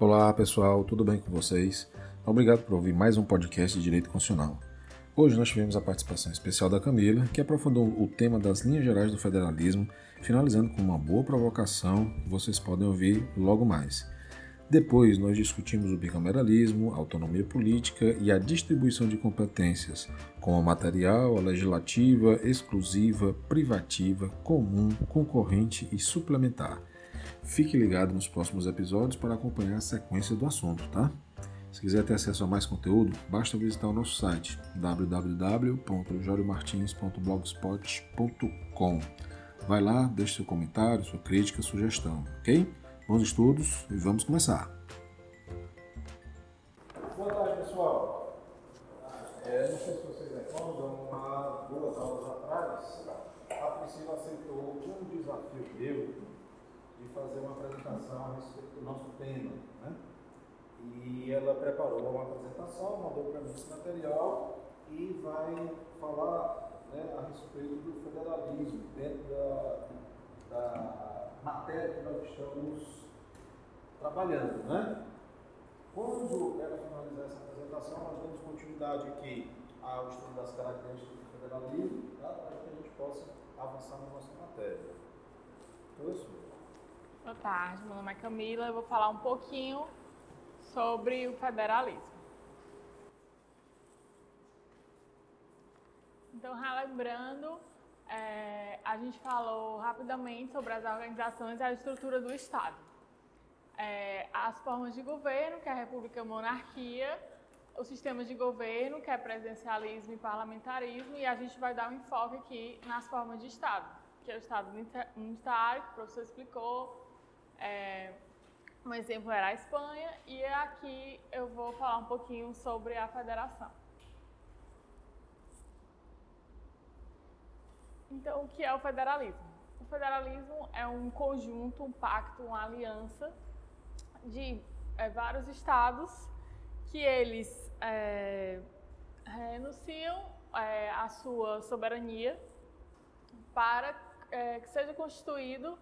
Olá pessoal, tudo bem com vocês? Obrigado por ouvir mais um podcast de Direito Constitucional. Hoje nós tivemos a participação especial da Camila, que aprofundou o tema das linhas gerais do federalismo, finalizando com uma boa provocação que vocês podem ouvir logo mais. Depois nós discutimos o bicameralismo, a autonomia política e a distribuição de competências, como a material, a legislativa, exclusiva, privativa, comum, concorrente e suplementar. Fique ligado nos próximos episódios para acompanhar a sequência do assunto, tá? Se quiser ter acesso a mais conteúdo, basta visitar o nosso site www.joriomartins.blogspot.com. Vai lá, deixe seu comentário, sua crítica, sugestão, ok? Bons estudos e vamos começar. Ela preparou uma apresentação, mandou para mim esse material e vai falar né, a respeito do federalismo dentro da, da matéria que nós estamos trabalhando. Né? Quando ela finalizar essa apresentação, nós damos continuidade aqui ao estudo das características do federalismo, tá? para que a gente possa avançar na nossa matéria. Professor. Boa tarde, meu nome é Camila. Eu vou falar um pouquinho sobre o federalismo. Então, relembrando, é, a gente falou rapidamente sobre as organizações e a estrutura do Estado. É, as formas de governo, que é a república monarquia, os sistemas de governo, que é presidencialismo e parlamentarismo, e a gente vai dar um enfoque aqui nas formas de Estado, que é o Estado unitário, que o professor explicou, é, um exemplo era a Espanha e aqui eu vou falar um pouquinho sobre a federação. Então, o que é o federalismo? O federalismo é um conjunto, um pacto, uma aliança de é, vários estados que eles é, renunciam é, à sua soberania para que seja constituído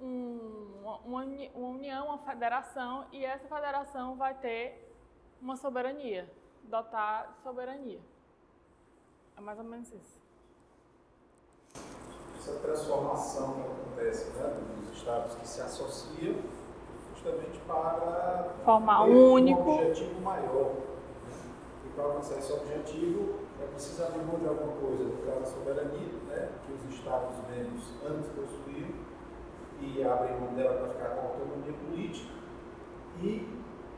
um, uma, uma união, uma federação, e essa federação vai ter uma soberania, dotar de soberania. É mais ou menos isso. Essa transformação que acontece né, dos estados que se associam justamente para formar um único um objetivo maior. Né? E para alcançar esse objetivo é preciso abrir mão de alguma coisa, da soberania, né, que os estados membros antes possuíam, e abrem mão dela para ficar com autonomia política. E,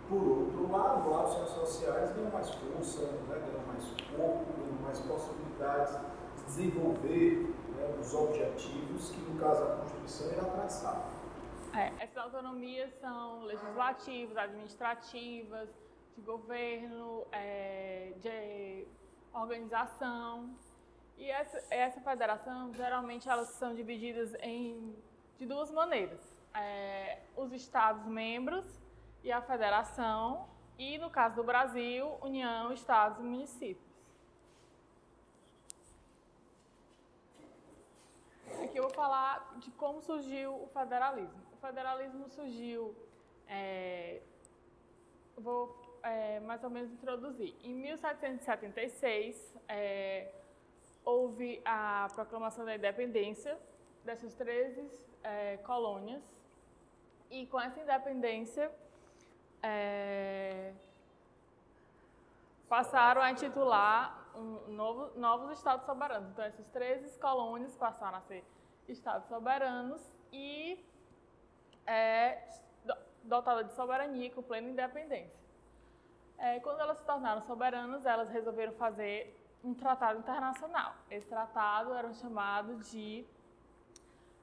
por outro lado, os centros sociais ganham mais força, né, ganham mais corpo, ganham mais possibilidades de desenvolver né, os objetivos que, no caso, a Constituição irá traçar. É, essas autonomias são legislativas, administrativas, de governo, é, de organização. E essa, essa federação, geralmente, elas são divididas em de duas maneiras. É, os Estados-membros e a Federação, e no caso do Brasil, União, Estados e Municípios. Aqui eu vou falar de como surgiu o federalismo. O federalismo surgiu, é, vou é, mais ou menos introduzir. Em 1776, é, houve a proclamação da independência dessas 13 é, colônias e com essa independência é, passaram a intitular um novo, novos estados soberanos. Então, essas 13 colônias passaram a ser estados soberanos e é, dotadas de soberania com plena independência. É, quando elas se tornaram soberanas, elas resolveram fazer um tratado internacional. Esse tratado era chamado de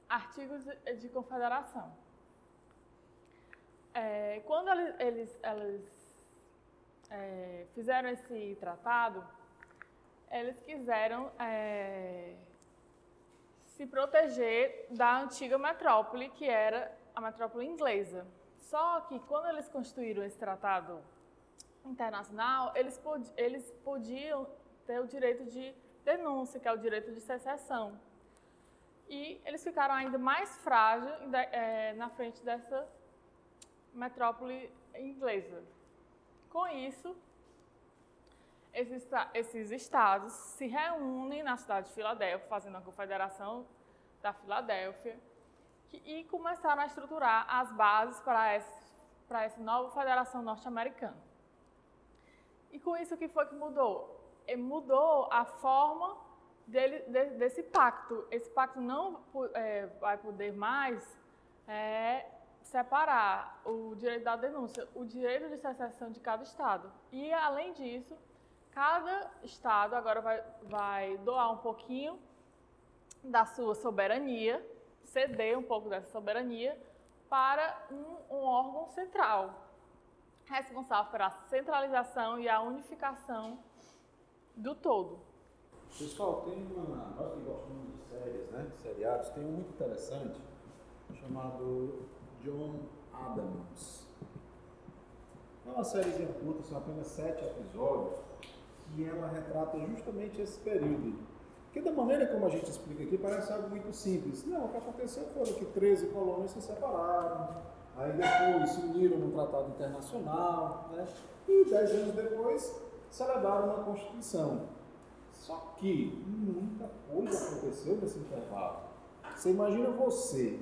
artigos de confederação. É, quando eles, eles, eles é, fizeram esse tratado, eles quiseram é, se proteger da antiga metrópole, que era a metrópole inglesa. Só que quando eles constituíram esse tratado internacional, eles, pod eles podiam ter o direito de denúncia, que é o direito de secessão. E eles ficaram ainda mais frágeis é, na frente dessa metrópole inglesa. Com isso, esses, esses estados se reúnem na cidade de Filadélfia, fazendo a Confederação da Filadélfia, que, e começaram a estruturar as bases para essa, para essa nova federação norte-americana. E com isso, o que foi que mudou? E mudou a forma dele, de, desse pacto. Esse pacto não é, vai poder mais é, separar o direito da denúncia, o direito de secessão de cada estado. E, além disso, cada estado agora vai, vai doar um pouquinho da sua soberania, ceder um pouco dessa soberania para um, um órgão central, responsável pela centralização e a unificação do todo. Pessoal, tem uma. Nós que gostamos de séries, né? De seriados, tem um muito interessante chamado John Adams. É uma série curta, são apenas sete episódios, que ela retrata justamente esse período. Porque da maneira como a gente explica aqui, parece algo muito simples. Não, o que aconteceu foi que 13 colônias se separaram, aí depois se uniram no Tratado Internacional, né? e dez anos depois celebraram uma Constituição. Só que muita coisa aconteceu nesse intervalo. Você imagina você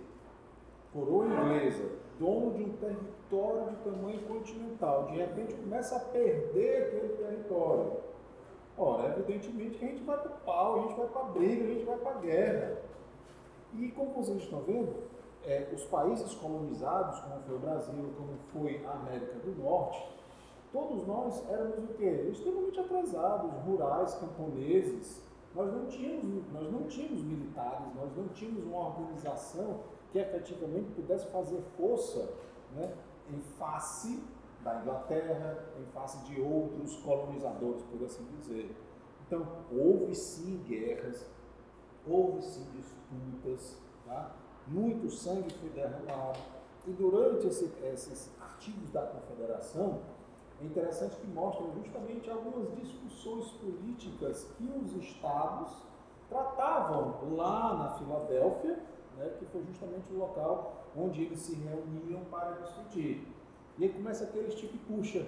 coroa inglesa, dono de um território de tamanho continental, de repente começa a perder aquele território. Ora, evidentemente que a gente vai para o pau, a gente vai para a briga, a gente vai para a guerra. E como vocês estão vendo, é, os países colonizados, como foi o Brasil, como foi a América do Norte, todos nós éramos o quê? Extremamente atrasados, rurais, camponeses. Nós não tínhamos, nós não tínhamos militares, nós não tínhamos uma organização que efetivamente pudesse fazer força né, em face da Inglaterra, em face de outros colonizadores, por assim dizer. Então, houve sim guerras, houve sim disputas, tá? muito sangue foi derramado. E durante esse, esses artigos da Confederação, é interessante que mostram justamente algumas discussões políticas que os estados tratavam lá na Filadélfia né, que foi justamente o local onde eles se reuniam para discutir. E aí começa aquele tipo puxa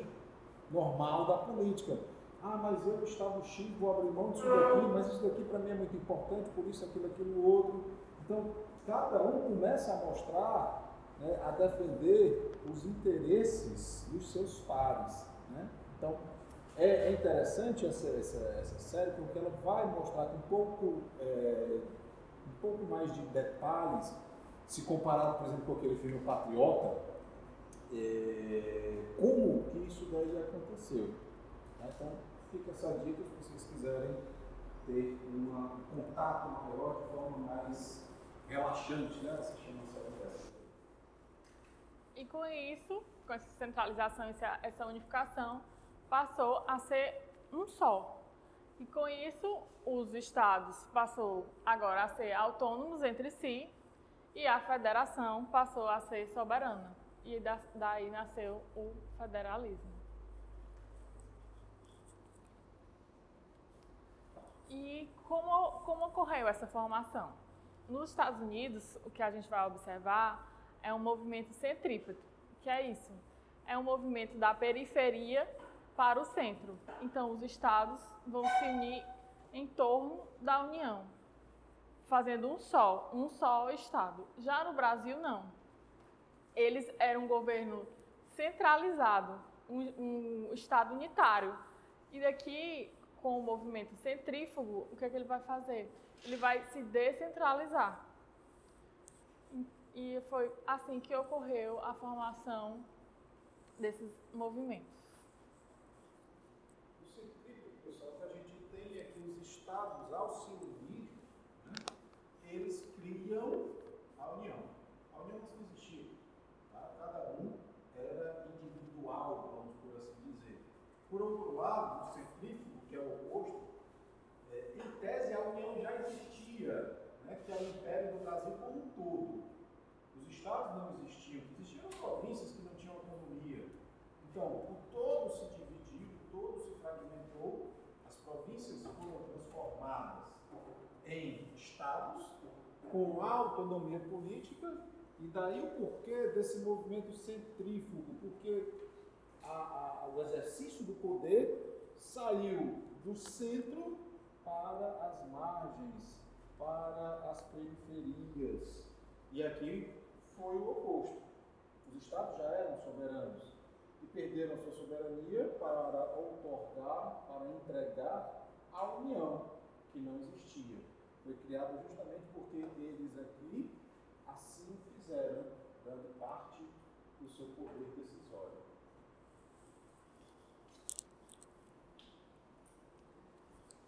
normal da política. Ah, mas eu estava X, vou abrir mão disso daqui, mas isso daqui para mim é muito importante, por isso aquilo, aquilo, outro. Então, cada um começa a mostrar, né, a defender os interesses dos seus pares. Né? Então, é, é interessante essa, essa, essa, série porque ela vai mostrar com um pouco é, um pouco mais de detalhes, se comparado, por exemplo, com aquele filme Patriota, é, como que isso daí aconteceu. Né? Então, fica essa dica se vocês quiserem ter um contato maior de forma mais relaxante, né? Essa chama. E com isso, com essa centralização, essa, essa unificação, passou a ser um só. E com isso, os estados passou agora a ser autônomos entre si e a federação passou a ser soberana. E daí nasceu o federalismo. E como, como ocorreu essa formação? Nos Estados Unidos, o que a gente vai observar é um movimento centrípeto. Que é isso? É um movimento da periferia para o centro. Então, os estados vão se unir em torno da União, fazendo um só, um só estado. Já no Brasil, não. Eles eram um governo centralizado, um, um estado unitário. E daqui, com o movimento centrífugo, o que, é que ele vai fazer? Ele vai se descentralizar. E foi assim que ocorreu a formação desses movimentos. estados, ao se unir, né, eles criam a união. A união não existia. Tá? Cada um era individual, vamos por assim dizer. Por outro lado, o centrífugo, que é o oposto, é, em tese a união já existia, né, que é o Império do Brasil como um todo. Os estados não existiam, existiam as províncias que não tinham autonomia. Então, o todo se dividiu, o todo se fragmentou as províncias foram transformadas em estados com autonomia política E daí o porquê desse movimento centrífugo, porque a, a, o exercício do poder saiu do centro para as margens, para as periferias. E aqui foi o oposto. Os estados já eram soberanos e perderam sua soberania para outorgar, para entregar à União, que não existia. Foi criado justamente porque eles aqui assim fizeram, dando parte do seu poder decisório.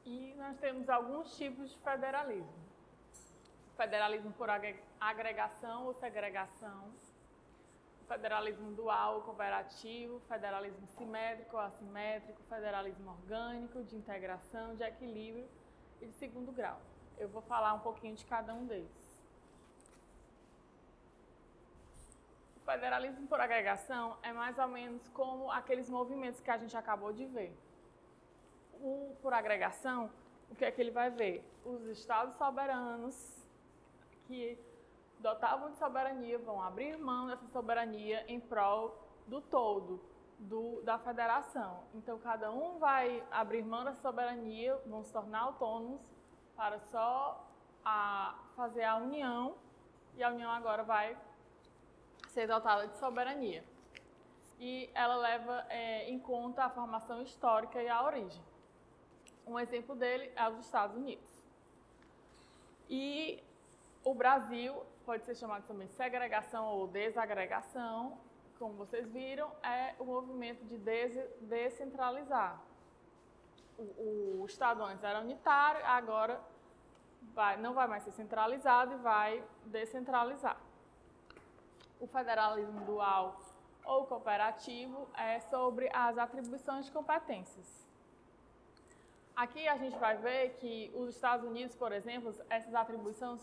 E nós temos alguns tipos de federalismo. Federalismo por agregação ou segregação, federalismo dual ou cooperativo, federalismo simétrico ou assimétrico, federalismo orgânico, de integração, de equilíbrio e de segundo grau. Eu vou falar um pouquinho de cada um deles. O federalismo por agregação é mais ou menos como aqueles movimentos que a gente acabou de ver. O por agregação, o que é que ele vai ver? Os estados soberanos que dotavam de soberania vão abrir mão dessa soberania em prol do todo, do, da federação. Então, cada um vai abrir mão dessa soberania, vão se tornar autônomos para só a, fazer a união, e a união agora vai ser dotada de soberania. E ela leva é, em conta a formação histórica e a origem. Um exemplo dele é os Estados Unidos. E o Brasil pode ser chamado também segregação ou desagregação, como vocês viram, é o movimento de descentralizar. O, o Estado antes era unitário, agora vai, não vai mais ser centralizado e vai descentralizar. O federalismo dual ou cooperativo é sobre as atribuições de competências. Aqui a gente vai ver que os Estados Unidos, por exemplo, essas atribuições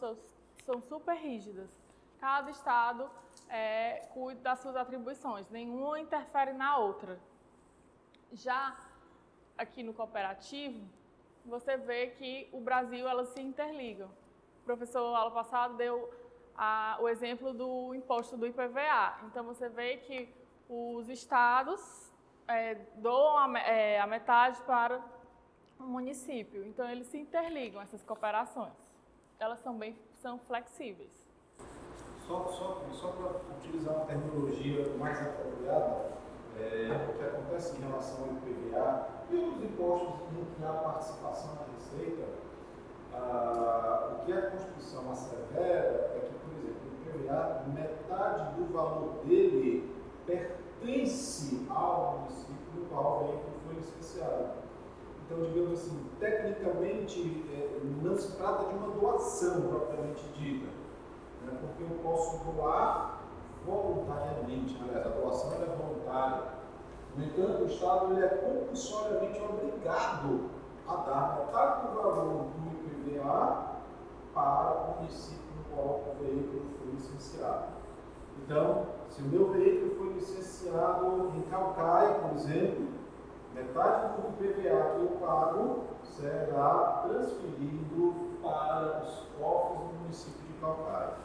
são super rígidas. Cada estado é, cuida das suas atribuições, nenhuma interfere na outra. Já aqui no cooperativo, você vê que o Brasil elas se interligam. O professor, ano passado, deu a, o exemplo do imposto do IPVA. Então, você vê que os estados é, doam a, é, a metade para o município. Então, eles se interligam, essas cooperações. Elas são bem são flexíveis. Só, só, só para utilizar uma terminologia mais apropriada, é, o que acontece em relação ao IPVA e outros impostos em que há participação na receita, ah, o que a Constituição assevera é que, por exemplo, o IPVA, metade do valor dele pertence ao município no qual o veículo foi licenciado. Então, digamos assim, tecnicamente é, não se trata de uma doação propriamente dita, né? porque eu posso doar voluntariamente, aliás, a doação é voluntária. No entanto, o Estado ele é compulsoriamente obrigado a dar metade do valor do IPVA para o município no qual o veículo foi licenciado. Então, se o meu veículo foi licenciado em Calcaia, por exemplo, metade do IPVA que eu pago será transferido para os cofres do município de Calcaia.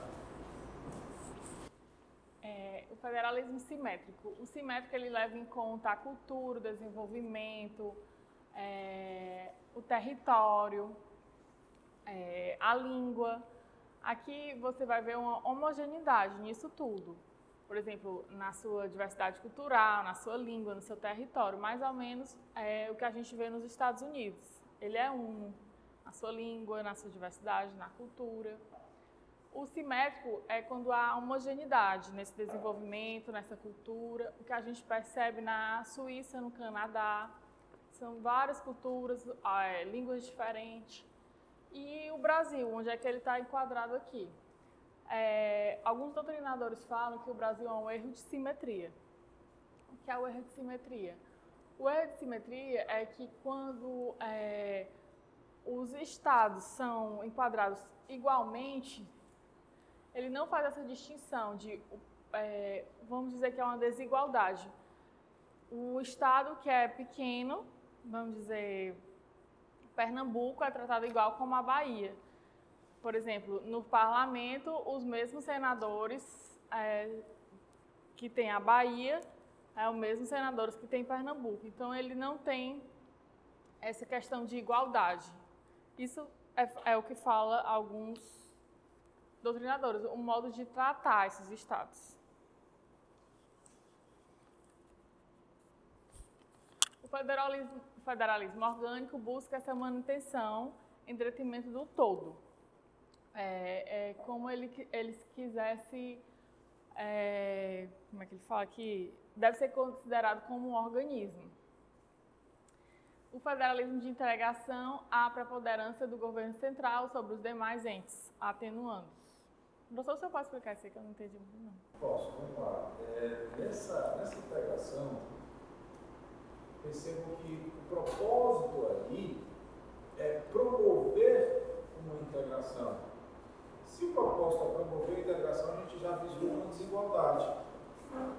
É, o federalismo simétrico. O simétrico ele leva em conta a cultura, o desenvolvimento, é, o território, é, a língua. Aqui você vai ver uma homogeneidade nisso tudo por exemplo, na sua diversidade cultural, na sua língua, no seu território, mais ou menos é o que a gente vê nos Estados Unidos. Ele é um na sua língua, na sua diversidade, na cultura. O simétrico é quando há homogeneidade nesse desenvolvimento, nessa cultura. O que a gente percebe na Suíça, no Canadá, são várias culturas, é, línguas diferentes. E o Brasil, onde é que ele está enquadrado aqui? É, alguns doutrinadores falam que o Brasil é um erro de simetria. O que é o erro de simetria? O erro de simetria é que quando é, os estados são enquadrados igualmente, ele não faz essa distinção de, é, vamos dizer que é uma desigualdade. O estado que é pequeno, vamos dizer, Pernambuco é tratado igual como a Bahia por exemplo, no parlamento, os mesmos senadores é, que tem a Bahia é o mesmo senadores que tem Pernambuco. Então ele não tem essa questão de igualdade. Isso é, é o que fala alguns doutrinadores, o modo de tratar esses estados. O federalismo, o federalismo orgânico busca essa manutenção em detrimento do todo. É, é como ele, eles quisesse, é, como é que ele fala aqui, deve ser considerado como um organismo. O federalismo de integração, a preponderância do governo central sobre os demais entes, atenuando. Professor, o senhor pode explicar isso aí que eu não entendi muito, não. Posso, vamos lá. É, nessa, nessa integração, percebo que o propósito ali é promover uma integração. Se o propósito é promover a integração, a gente já vislumbra uma desigualdade.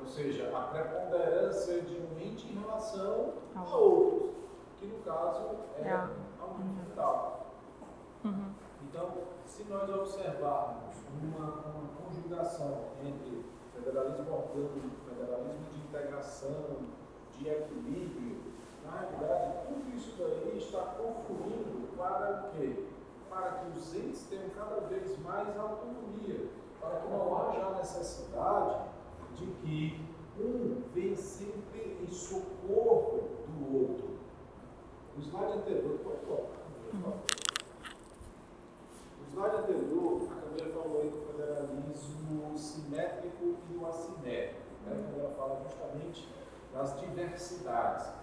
Ou seja, a preponderância de um ente em relação a outros, que no caso é, a um fundamental. Uhum. Então, se nós observarmos uma, uma conjugação entre federalismo orgânico, federalismo de integração, de equilíbrio, na realidade, tudo isso daí está confluindo para o quê? Para que os entes tenham cada vez mais autonomia, para que não haja a necessidade de que um venha sempre em socorro do outro. O slide anterior, pode colocar. O slide anterior, a Camila falou aí do federalismo simétrico e do assimétrico, né? quando ela fala justamente das diversidades.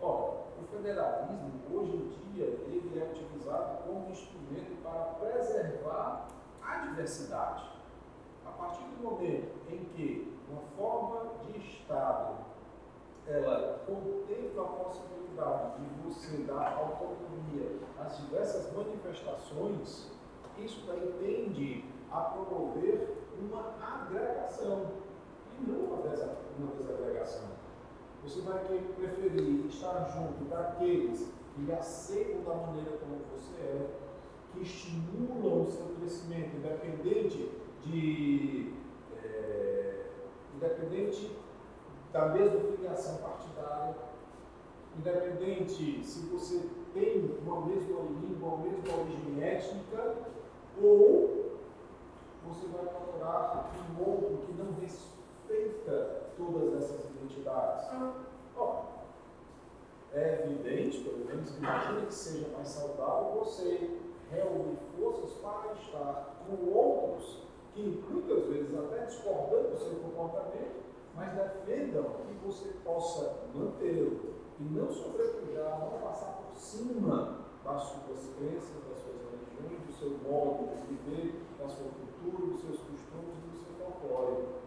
Ora, o federalismo, hoje em dia, ele é utilizado como instrumento para preservar a diversidade. A partir do momento em que uma forma de Estado ela contempla a possibilidade de você dar autonomia às diversas manifestações, isso daí tende a promover uma agregação e não uma, desagregação. Você vai preferir estar junto daqueles que lhe aceitam da maneira como você é, que estimulam o seu crescimento, independente de. É, independente da mesma filiação partidária, independente se você tem uma mesma língua, uma mesma origem étnica, ou você vai procurar um outro que não respeita todas essas identidades. Ó, é evidente, pelo menos imagina que seja mais saudável você reunir forças para estar com outros que muitas vezes até discordando do seu comportamento, mas defendam que você possa mantê-lo e não sobrepujar, não passar por cima das suas crenças, das suas religiões, do seu modo de viver, da sua cultura, dos seus costumes e do seu folclore.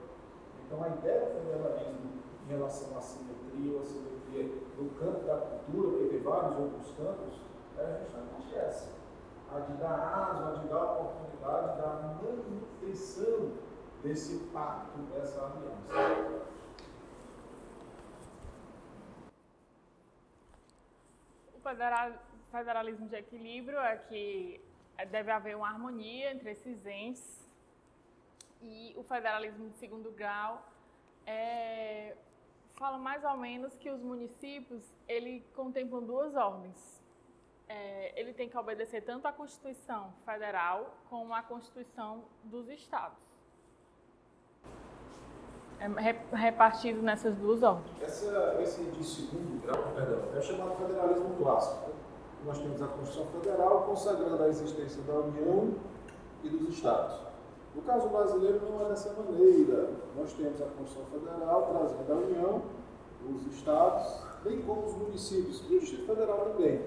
Então a ideia do federalismo em relação à simetria ou assimetria no campo da cultura, porque tem vários outros campos, é justamente essa. A de dar aso, a de dar oportunidade da manutenção desse pacto, dessa aliança. O federalismo de equilíbrio é que deve haver uma harmonia entre esses entes e o federalismo de segundo grau é, fala mais ou menos que os municípios ele contemplam duas ordens. É, ele tem que obedecer tanto à Constituição Federal como à Constituição dos Estados. É repartido nessas duas ordens. Essa, esse de segundo grau, perdão, é chamado federalismo clássico. Nós temos a Constituição Federal consagrando a existência da União e dos Estados. No caso brasileiro não é dessa maneira. Nós temos a Constituição Federal trazendo a União, os estados, bem como os municípios e o Distrito Federal também.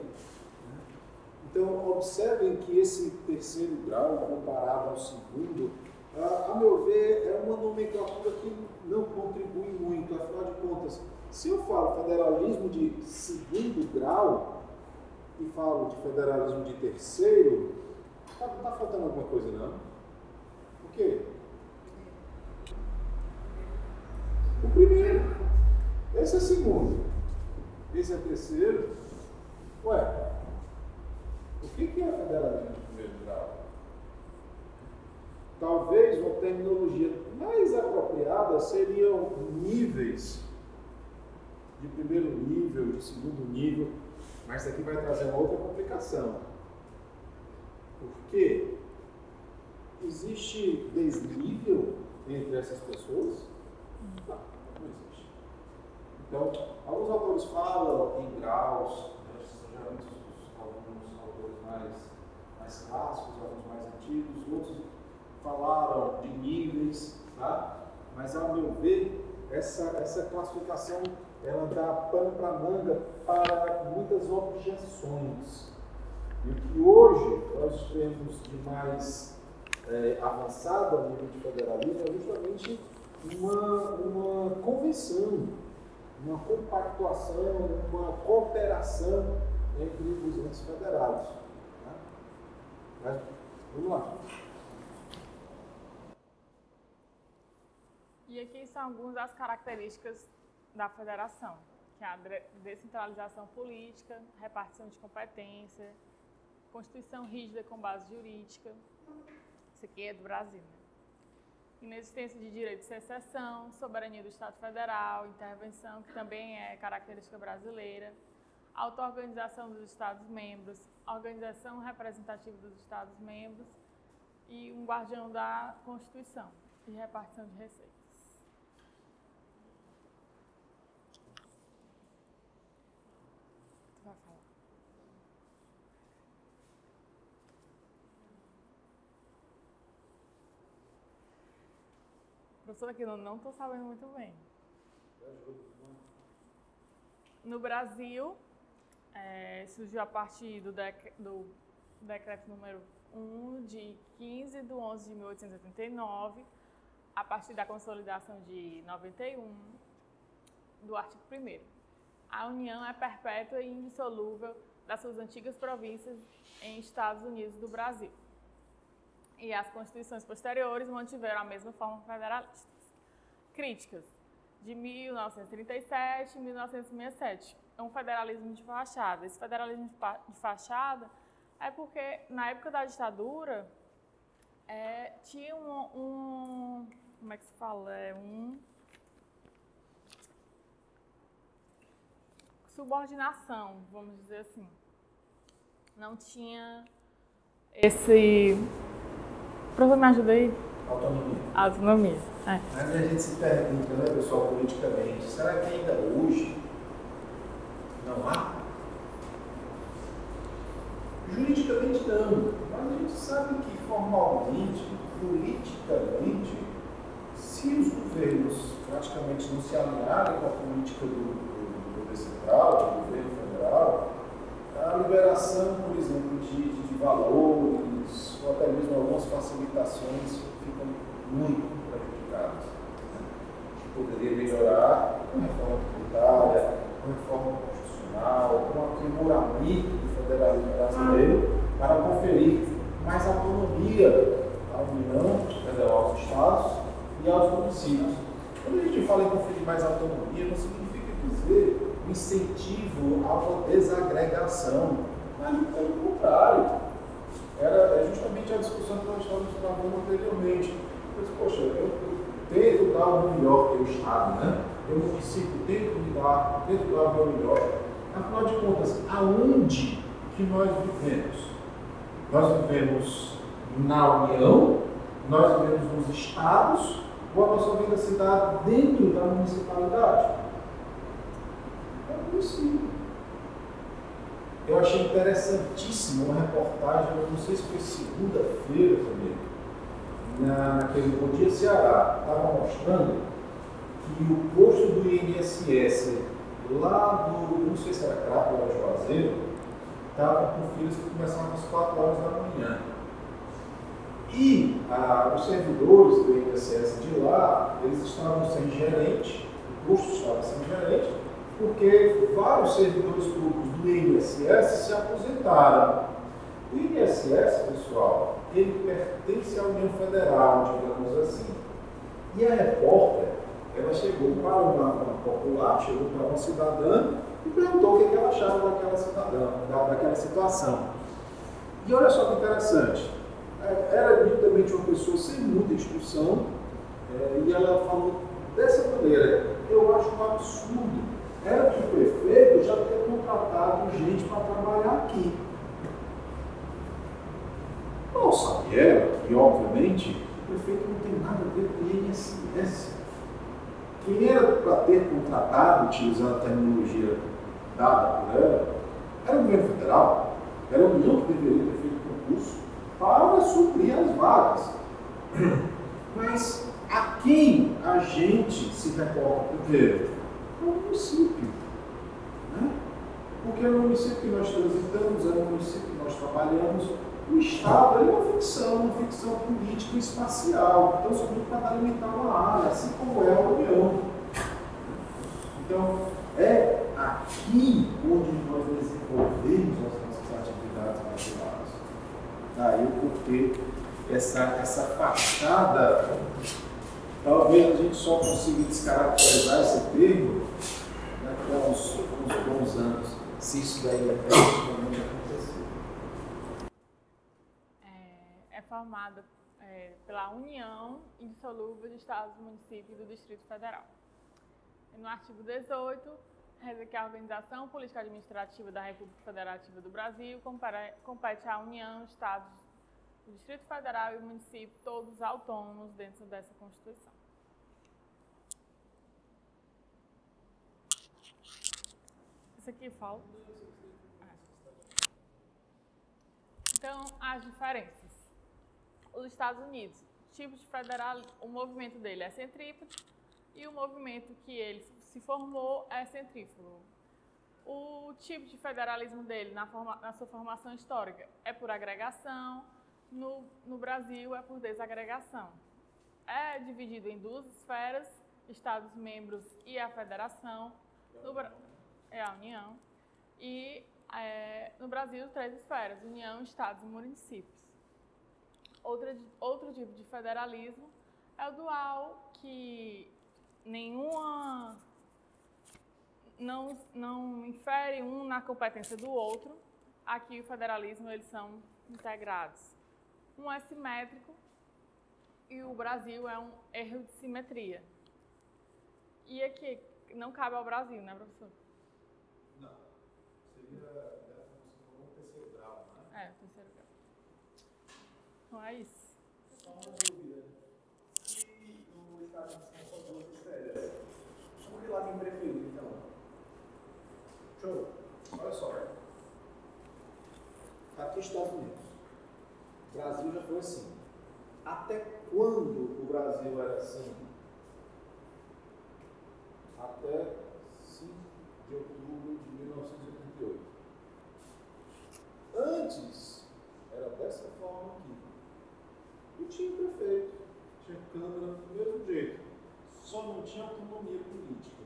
Então, observem que esse terceiro grau, comparado ao segundo, a, meu ver, é uma nomenclatura que não contribui muito. Afinal de contas, se eu falo federalismo de segundo grau e falo de federalismo de terceiro, não está tá faltando alguma coisa, não? O quê? O primeiro. Esse é o segundo. Esse é o terceiro. Ué, o que é federalismo de primeiro grau? Talvez uma terminologia mais apropriada seriam níveis de primeiro nível, de segundo nível, mas isso aqui vai trazer uma outra complicação. Porque existe desnível entre essas pessoas? Não, não existe. Então, alguns autores falam em graus, né, geralmente alguns autores mais, mais clássicos, alguns mais antigos, outros falaram de níveis, tá? mas ao meu ver, essa, essa classificação ela dá pano para manga para muitas objeções. E o que hoje nós temos de mais é, avançado a nível de federalismo é justamente uma, uma convenção, uma compactuação, uma cooperação entre os entes federados. Né? Vamos lá. E aqui são algumas das características da federação, que é a descentralização política, repartição de competência, constituição rígida com base jurídica, isso aqui é do Brasil, né? inexistência de direito de secessão, soberania do Estado Federal, intervenção, que também é característica brasileira, auto-organização dos Estados-membros, organização representativa dos Estados-membros e um guardião da Constituição e repartição de receitas. Professora, aqui não estou sabendo muito bem. No Brasil, é, surgiu a partir do, dec, do decreto número 1 de 15 de 11 de 1889, a partir da consolidação de 91 do artigo 1 A União é perpétua e indissolúvel das suas antigas províncias em Estados Unidos do Brasil e as constituições posteriores mantiveram a mesma forma federalista. Críticas de 1937 e 1967. É um federalismo de fachada. Esse federalismo de fachada é porque, na época da ditadura, é, tinha um, um, Como é que se fala? É um. Subordinação, vamos dizer assim. Não tinha esse Professor, me ajuda aí. Autonomia. Autonomia. É. Mas a gente se pergunta, né, pessoal, politicamente, será que ainda hoje não há? Juridicamente não, mas a gente sabe que formalmente, politicamente, se os governos praticamente não se alinharem com a política do, do, central, do governo federal, a liberação, por exemplo, de, de valores, ou até mesmo algumas facilitações ficam muito prejudicadas. Poderia melhorar com reforma tributária, com reforma constitucional, com aprimoramento do federalismo brasileiro para conferir mais autonomia à União Federal, aos Estados e aos municípios. Quando a gente fala em conferir mais autonomia, não significa dizer incentivo a uma desagregação, mas pelo contrário era é justamente a discussão que nós estávamos travando anteriormente. Eu disse, poxa, eu, tento dar o melhor que o Estado, né? Eu, município, tento me dar, tento dar o meu melhor. Afinal de contas, aonde que nós vivemos? Nós vivemos na União, nós vivemos nos estados, ou a nossa vida se dá dentro da municipalidade? É município. Eu achei interessantíssimo uma reportagem, não sei se foi segunda-feira também, na, naquele Bom Dia Ceará, estava mostrando que o posto do INSS lá do, não sei se era Crato ou Juazeiro, estava com filas que começavam às 4 horas da manhã. E ah, os servidores do INSS de lá, eles estavam sem gerente, o posto estava sem gerente, porque vários servidores públicos do INSS se aposentaram. O INSS, pessoal, ele pertence à União Federal, digamos assim. E a repórter, ela chegou para uma, uma popular, chegou para uma cidadã e perguntou o que ela achava daquela cidadã, daquela situação. E olha só que interessante, é, era nitidamente uma pessoa sem muita instrução, é, e ela falou dessa maneira, eu acho um absurdo, era que o prefeito já ter contratado gente para trabalhar aqui. Não sabia que, obviamente, o prefeito não tem nada a ver com o INSS. Quem era para ter contratado, utilizando a terminologia dada por ela, era o governo federal, era a União que deveria ter feito concurso para suprir as vagas. Mas a quem a gente se reporta primeiro? Ao município. Né? Porque no município que nós transitamos, é no município que nós trabalhamos, o Estado é uma ficção, uma ficção política espacial. Então, sobretudo para alimentar uma área, assim como é a União. Então, é aqui onde nós desenvolvemos as nossas atividades particulares. Daí o porquê essa, essa fachada, talvez a gente só consiga descaracterizar esse termo né, com, os, com os bons anos, se isso daí é efetivamente acontecer. É, é formada é, pela União Indissolúvel de Estados, Municípios e do Distrito Federal. No artigo 18, reza que a Organização Política Administrativa da República Federativa do Brasil compete à União, Estados, o Distrito Federal e o município, todos autônomos dentro dessa Constituição. Isso aqui falta. Então, as diferenças. Os Estados Unidos, tipo de federal, o movimento dele é centrípeto e o movimento que ele se formou é centrífugo. O tipo de federalismo dele na, forma, na sua formação histórica é por agregação, no, no Brasil é por desagregação. É dividido em duas esferas, Estados-membros e a Federação, no, é a União, e é, no Brasil três esferas, União, Estados e municípios. Outra, outro tipo de federalismo é o dual, que nenhuma não, não infere um na competência do outro. Aqui o federalismo eles são integrados. Um é simétrico e o Brasil é um erro de simetria. E aqui não cabe ao Brasil, né, professor? Não. Seria como um terceiro grau, né? É, terceiro grau. Então é isso. Só uma dúvida. Se o Estado são só duas esferas, por que lá tem prefeito, então? Show. Olha só. Aqui Estados Unidos. O Brasil já foi assim. Até quando o Brasil era assim? Até 5 de outubro de 1988. Antes, era dessa forma aqui. E tinha prefeito, tinha Câmara do mesmo jeito. Só não tinha autonomia política.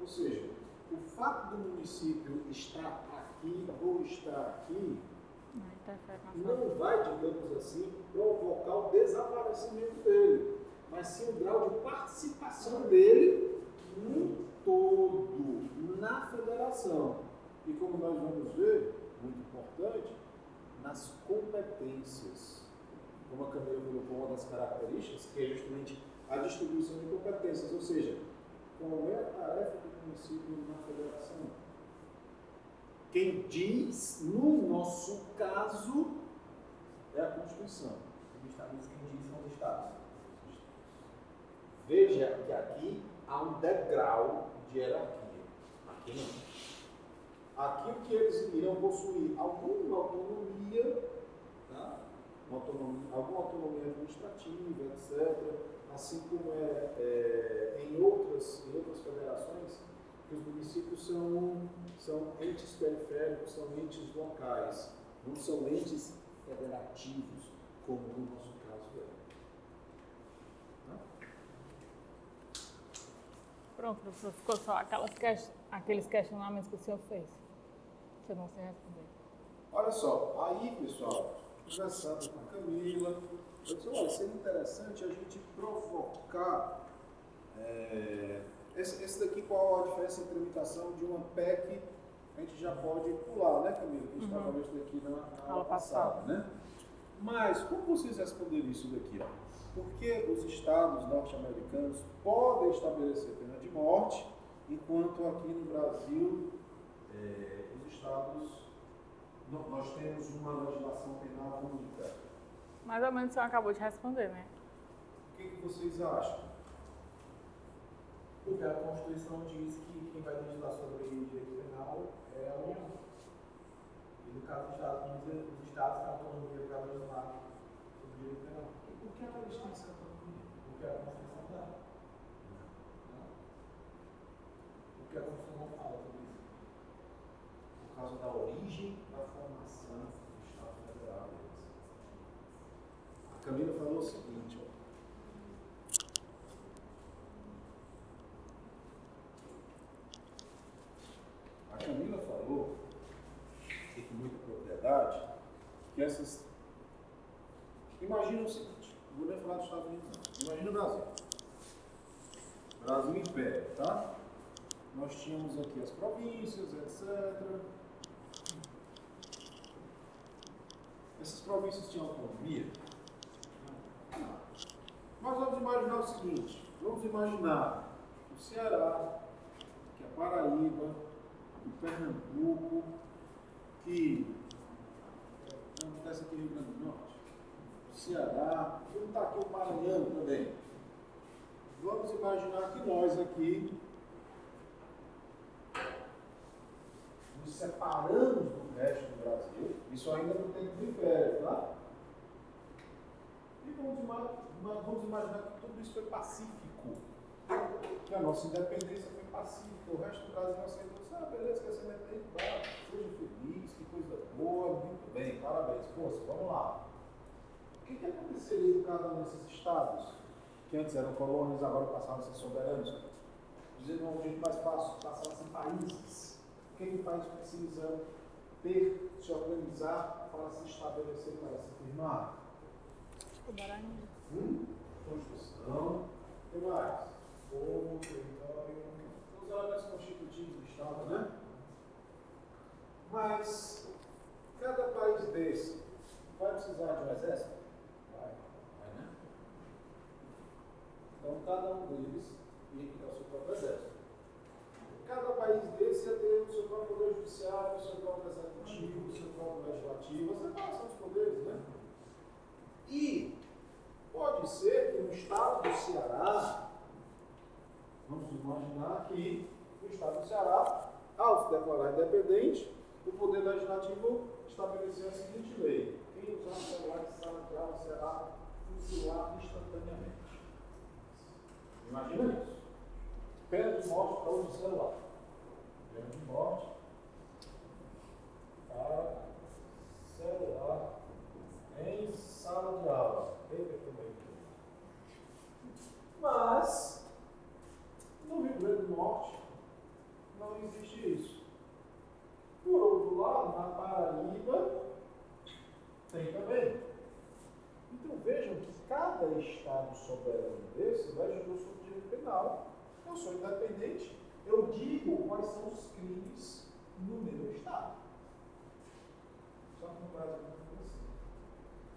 Ou seja, o fato do município estar aqui ou estar aqui não vai, digamos assim, provocar o desaparecimento dele, mas sim o grau de participação dele no todo, na federação. E como nós vamos ver, muito importante, nas competências. Como a Camila colocou uma das características, que é justamente a distribuição de competências, ou seja, qual é a tarefa do município na federação. Quem diz, no nosso caso, é a Constituição. Os estados, quem diz são os estados. Veja que aqui há um degrau de hierarquia. Aqui não. Aqui o que eles irão possuir? Alguma autonomia, tá? Autonomia alguma autonomia administrativa, etc assim como é, é em, outras, em outras federações, que os municípios são, são entes periféricos, são entes locais, não são entes federativos, como no nosso caso é. Pronto, professor, ficou só aquelas que... aqueles questionamentos que o senhor fez, eu não sei responder. Olha só, aí, pessoal, conversando com a Camila, eu disse, olha, seria interessante a gente provocar. É, esse, esse, daqui, qual a diferença entre tramitação de uma PEC? A gente já pode pular, né, Camila? Que a gente uhum. trabalhou isso daqui na, na aula passada, né? Mas como vocês responderiam isso daqui? Ó? Porque os estados norte-americanos podem estabelecer pena de morte, enquanto aqui no Brasil é, os estados nós temos uma legislação penal única. Mais ou menos o senhor acabou de responder, né? O que, que vocês acham? Porque a Constituição diz que quem vai legislar sobre direito penal é a União. E no caso dos Estados Unidos, os estados têm autonomia para legislar sobre direito penal. E por que a eles têm essa autonomia? Porque a Constituição dá. Porque a Constituição não fala sobre isso. Por causa da origem da formação do Estado Federal. A Camila falou o seguinte, ó. A Camila falou, e com muita propriedade, que essas. Imagina o seguinte, vou nem falar dos Estados Unidos, não. Imagina o Brasil. Brasil Império, tá? Nós tínhamos aqui as províncias, etc. Essas províncias tinham autonomia? Mas vamos imaginar o seguinte: vamos imaginar o Ceará, que a Paraíba, o Pernambuco, que. Vamos botar esse aqui Rio Grande do Norte. Ceará, vamos botar aqui o Maranhão também. Vamos imaginar que nós aqui nos separamos do resto do Brasil, isso ainda no tempo do Império, tá? E vamos, vamos imaginar que tudo isso foi pacífico. Que a nossa independência foi pacífica, o resto do Brasil aceitou, disse, ah, beleza, quer ser independente, vá, seja feliz, que coisa boa, muito bem, parabéns, força, vamos lá. O que, que aconteceria em cada um desses estados, que antes eram colônias, agora passaram a ser soberanos? Dizendo de um jeito mais fácil, passaram a ser países. O que, que o país precisa ter, se organizar para se estabelecer, para se firmar? O Maranhão. Hum? Constituição. O que mais? Povo, território. Os elementos constitutivos do Estado, né? Mas cada país desse vai precisar de um exército? Vai. Vai, né? Então cada um deles ia criar o seu próprio exército. Cada país desse ia ter o seu próprio poder judiciário, o seu próprio executivo, o seu próprio legislativo, a separação dos poderes, né? E pode ser que no estado do Ceará, vamos imaginar que no estado do Ceará, ao se declarar independente, o poder legislativo estabeleceu a seguinte lei: quem usar o celular de sala de aula será fuzilar instantaneamente. Imagina isso. Pena de morte para do celular. Pena de morte para celular em sala de aula. Mas, no Rio Grande do Norte, não existe isso. Por outro lado, na Paraíba, tem também. Então vejam que cada estado soberano desse legislou sobre direito penal. Eu sou independente, eu digo quais são os crimes no meu estado. Só que no Brasil não foi assim.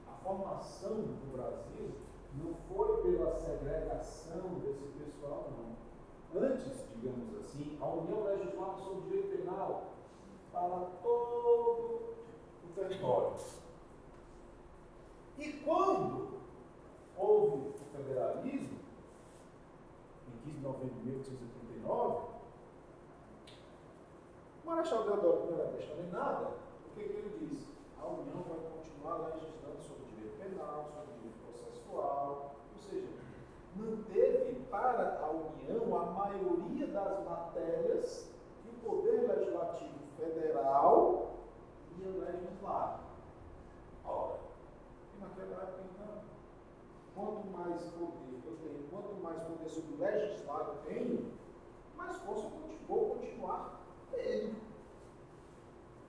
A formação do Brasil não foi pela segregação desse pessoal, não. Antes, digamos assim, a União legislava sobre direito penal para todo o território. E quando houve o federalismo, em 15 de novembro de 1889, o Marechal Deodoro não era besta nem nada, o que, ele disse? A União vai continuar legislando sobre direito penal, sobre direito processual, ou seja, manteve para a União a maioria das matérias que o Poder Legislativo Federal ia legislar. Ora, e naquela época então, quanto mais poder eu tenho, quanto mais poder sobre o legislar eu tenho, mais força eu vou continuar tendo.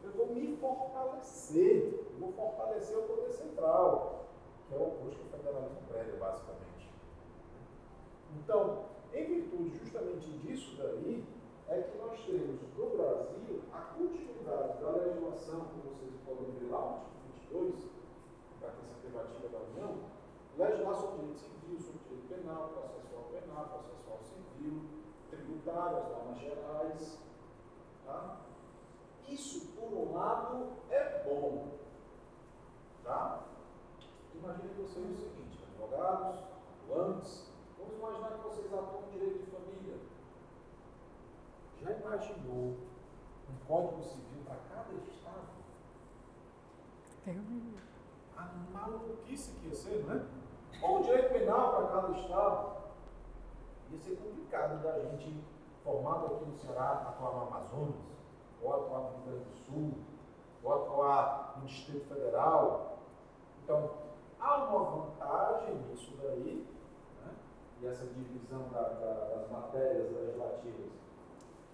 Eu vou me fortalecer, eu vou fortalecer o poder central, que é o oposto que o federalismo prega, basicamente. Então, em virtude justamente disso daí, é que nós temos no Brasil a continuidade da legislação, como vocês podem ver lá no artigo 22, para ter essa privativa da União, legislar sobre direito civil, sobre direito penal, processual penal, processual civil, tributário, as normas gerais. Tá? Isso, por um lado, é bom. Tá? Imagine vocês o seguinte, advogados, atuantes, vamos imaginar que vocês atuam no direito de família. Já imaginou um código civil para cada estado? A maluquice que ia ser, não é? Ou um direito penal para cada estado? Ia ser complicado da gente, formado aqui no Ceará, atuar no Amazonas, ou atuar no Rio Grande do Sul, ou atuar no Distrito Federal. Então, há uma vantagem nisso daí? E essa divisão da, da, das matérias legislativas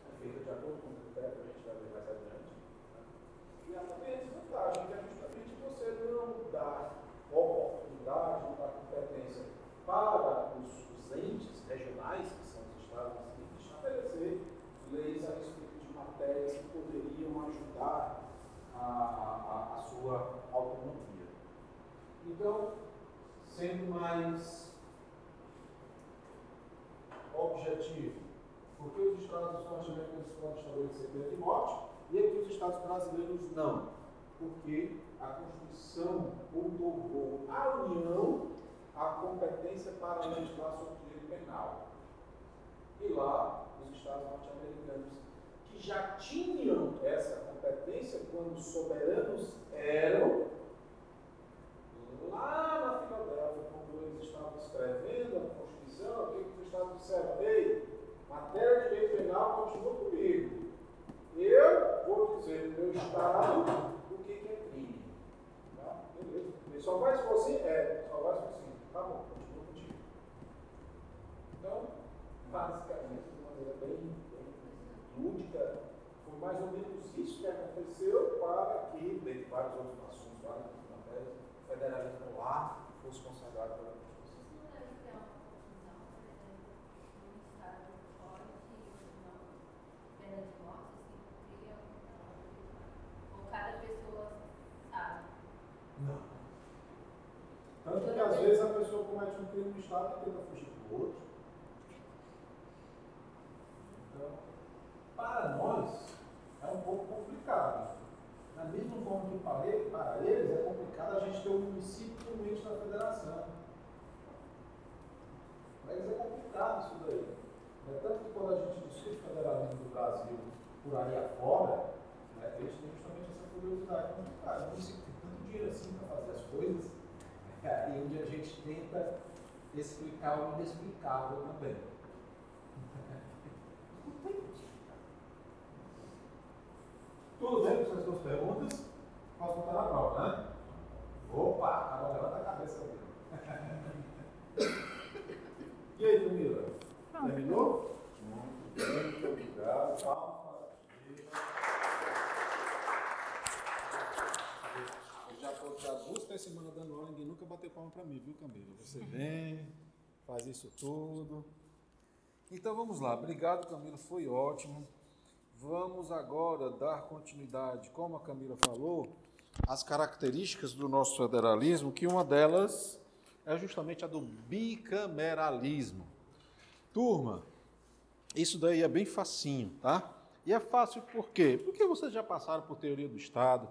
é feita de acordo com o critério que a gente vai ver mais adiante. Né? E há também a desvantagem, que é justamente você não dar oportunidade, não dar competência para os, os entes regionais, que são os estados, estabelecer leis a respeito de matérias que poderiam ajudar a, a, a sua autonomia. Então, sendo mais objetivo, porque os estados norte-americanos podem estabelecer pena de morte e aqui os estados brasileiros não? Porque a Constituição otorgou à União a competência para legislar sobre o direito penal. E lá, os estados norte-americanos, que já tinham essa competência quando soberanos eram, lá na Filadélfia, quando eles estavam escrevendo a Constituição, o que, os estados disseram? Ei, matéria de direito penal continua comigo. Eu vou dizer no meu estado o que, é crime. Tá? Beleza. Ele só vai se você é, só vai se você. Tá bom, continua contigo. Então, basicamente, de maneira bem, bem lúdica, foi mais ou menos isso que aconteceu para que, dentre vários outros assuntos, várias matérias, o federalismo lá fosse consagrado pela Não. Tanto que às vezes a pessoa comete um crime no Estado e tenta fugir do outro. Então, para nós, é um pouco complicado. Da mesma forma que para eles, para eles é complicado a gente ter um município no meio da federação. Para eles é complicado isso daí. É tanto que quando a gente discute o federalismo do Brasil por aí afora, né, eles têm justamente curiosidade. Mas, cara, o município tem tanto dinheiro assim para fazer as coisas, e onde a gente tenta explicar o inexplicável também. Não. Tudo bem com essas duas perguntas? Posso botar na prova, né? Opa, agora levanta a cabeça aí. e aí, Camila? Terminou? Muito bem, muito obrigado. Palmas para Eu já estou já duas, três semanas dando aula, ninguém nunca bateu palma para mim, viu, Camila? Você vem, faz isso tudo. Então vamos lá, obrigado Camila, foi ótimo. Vamos agora dar continuidade, como a Camila falou, às características do nosso federalismo, que uma delas é justamente a do bicameralismo. Turma, isso daí é bem facinho, tá? E é fácil por quê? Porque vocês já passaram por teoria do Estado,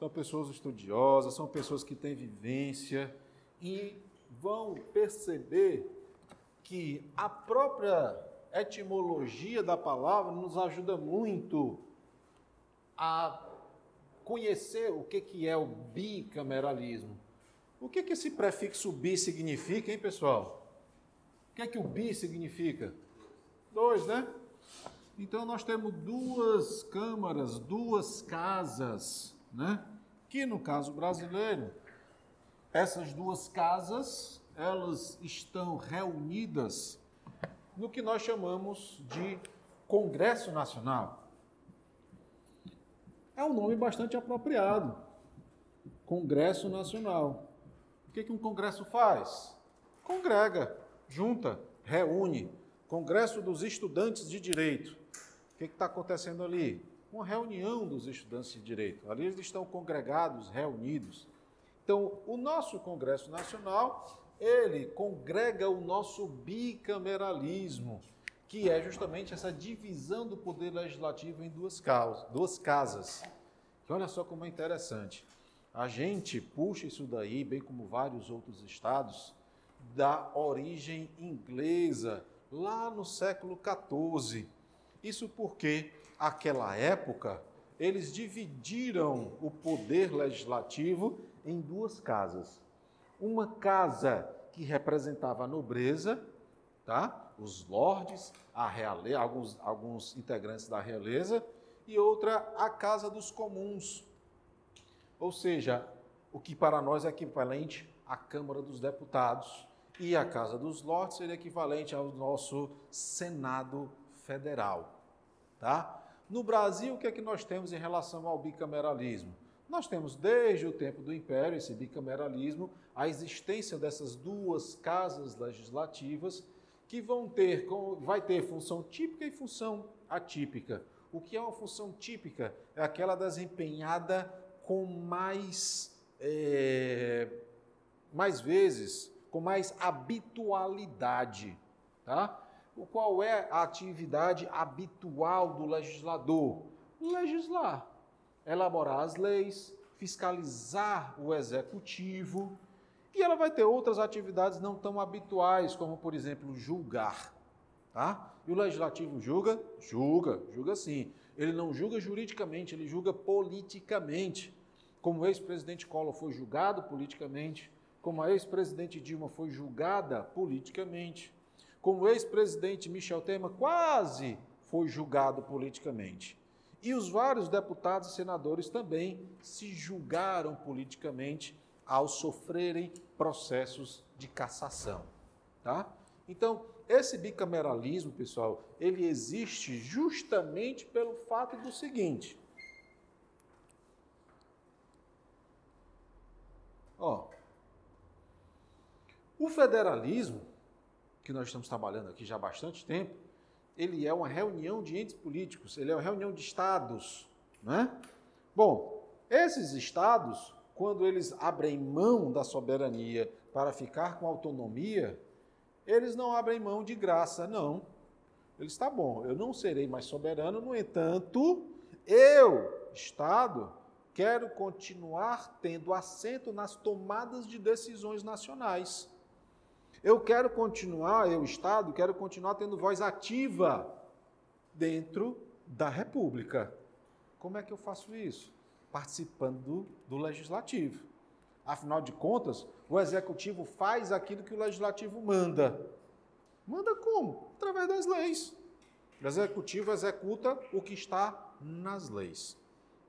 são pessoas estudiosas, são pessoas que têm vivência e vão perceber que a própria etimologia da palavra nos ajuda muito a conhecer o que, que é o bicameralismo. O que, que esse prefixo bi significa, hein, pessoal? O que é que o bi significa? Dois, né? Então nós temos duas câmaras, duas casas, né? Que no caso brasileiro, essas duas casas, elas estão reunidas no que nós chamamos de Congresso Nacional. É um nome bastante apropriado. Congresso Nacional. O que, que um congresso faz? Congrega, junta, reúne. Congresso dos Estudantes de Direito. O que está acontecendo ali? Uma reunião dos estudantes de direito. Ali eles estão congregados, reunidos. Então, o nosso Congresso Nacional, ele congrega o nosso bicameralismo, que é justamente essa divisão do poder legislativo em duas, causas, duas casas. Olha só como é interessante. A gente puxa isso daí, bem como vários outros estados, da origem inglesa, lá no século XIV. Isso porque, aquela época, eles dividiram o poder legislativo em duas casas. Uma casa que representava a nobreza, tá? os lordes, a realeza, alguns, alguns integrantes da realeza, e outra a casa dos comuns, ou seja, o que para nós é equivalente à Câmara dos Deputados e a Casa dos Lordes seria equivalente ao nosso Senado Federal, tá? No Brasil, o que é que nós temos em relação ao bicameralismo? Nós temos desde o tempo do Império esse bicameralismo, a existência dessas duas casas legislativas que vão ter, vai ter função típica e função atípica. O que é uma função típica? É aquela desempenhada com mais, é, mais vezes, com mais habitualidade. Tá? Qual é a atividade habitual do legislador? Legislar, elaborar as leis, fiscalizar o executivo, e ela vai ter outras atividades não tão habituais, como, por exemplo, julgar. Tá? E o legislativo julga? Julga, julga sim. Ele não julga juridicamente, ele julga politicamente como o ex-presidente Collor foi julgado politicamente, como a ex-presidente Dilma foi julgada politicamente, como ex-presidente Michel Temer quase foi julgado politicamente. E os vários deputados e senadores também se julgaram politicamente ao sofrerem processos de cassação, tá? Então, esse bicameralismo, pessoal, ele existe justamente pelo fato do seguinte: Ó, o federalismo, que nós estamos trabalhando aqui já há bastante tempo, ele é uma reunião de entes políticos, ele é uma reunião de estados, né? Bom, esses estados, quando eles abrem mão da soberania para ficar com autonomia, eles não abrem mão de graça, não. Eles está bom, eu não serei mais soberano, no entanto, eu, Estado, quero continuar tendo assento nas tomadas de decisões nacionais. Eu quero continuar, eu, Estado, quero continuar tendo voz ativa dentro da República. Como é que eu faço isso? Participando do, do legislativo. Afinal de contas, o executivo faz aquilo que o legislativo manda. Manda como? Através das leis. O executivo executa o que está nas leis.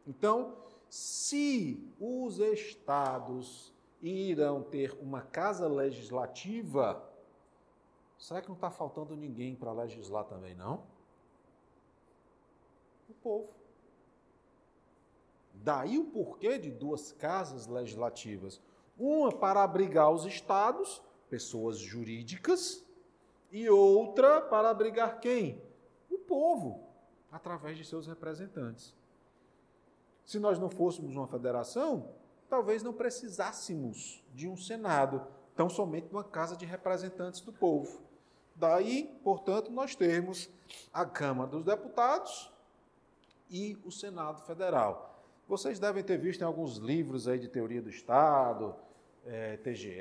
Então, se os estados irão ter uma casa legislativa, será que não está faltando ninguém para legislar também, não? O povo. Daí o porquê de duas casas legislativas. Uma para abrigar os estados, pessoas jurídicas, e outra para abrigar quem? O povo, através de seus representantes. Se nós não fôssemos uma federação, talvez não precisássemos de um Senado, tão somente uma Casa de Representantes do Povo. Daí, portanto, nós temos a Câmara dos Deputados e o Senado Federal. Vocês devem ter visto em alguns livros aí de teoria do Estado, é, TGE,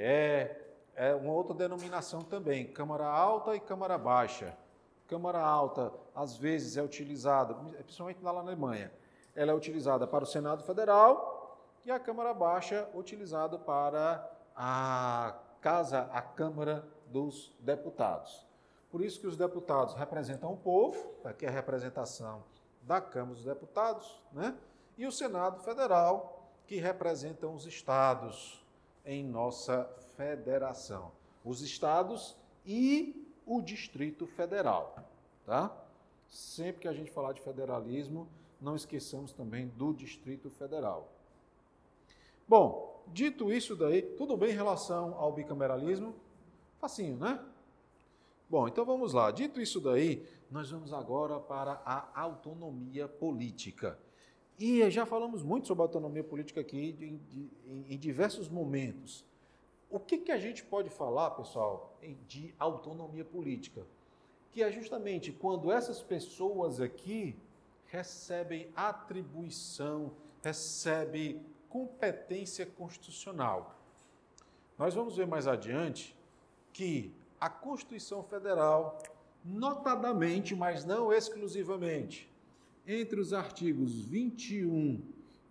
é uma outra denominação também, Câmara Alta e Câmara Baixa. Câmara Alta, às vezes, é utilizada, principalmente lá na Alemanha, ela é utilizada para o Senado Federal e a Câmara Baixa utilizada para a Casa, a Câmara dos Deputados. Por isso que os deputados representam o povo, aqui é a representação da Câmara dos Deputados, né? E o Senado Federal, que representam os estados em nossa federação. Os estados e o Distrito Federal, tá? Sempre que a gente falar de federalismo, não esqueçamos também do Distrito Federal. Bom, dito isso daí, tudo bem em relação ao bicameralismo? Facinho, né? Bom, então vamos lá. Dito isso daí, nós vamos agora para a autonomia política. E já falamos muito sobre autonomia política aqui em, diversos momentos. O que, que a gente pode falar, pessoal, de autonomia política? Que é justamente quando essas pessoas aqui recebem atribuição, recebem competência constitucional. Nós vamos ver mais adiante que a Constituição Federal, notadamente, mas não exclusivamente, entre os artigos 21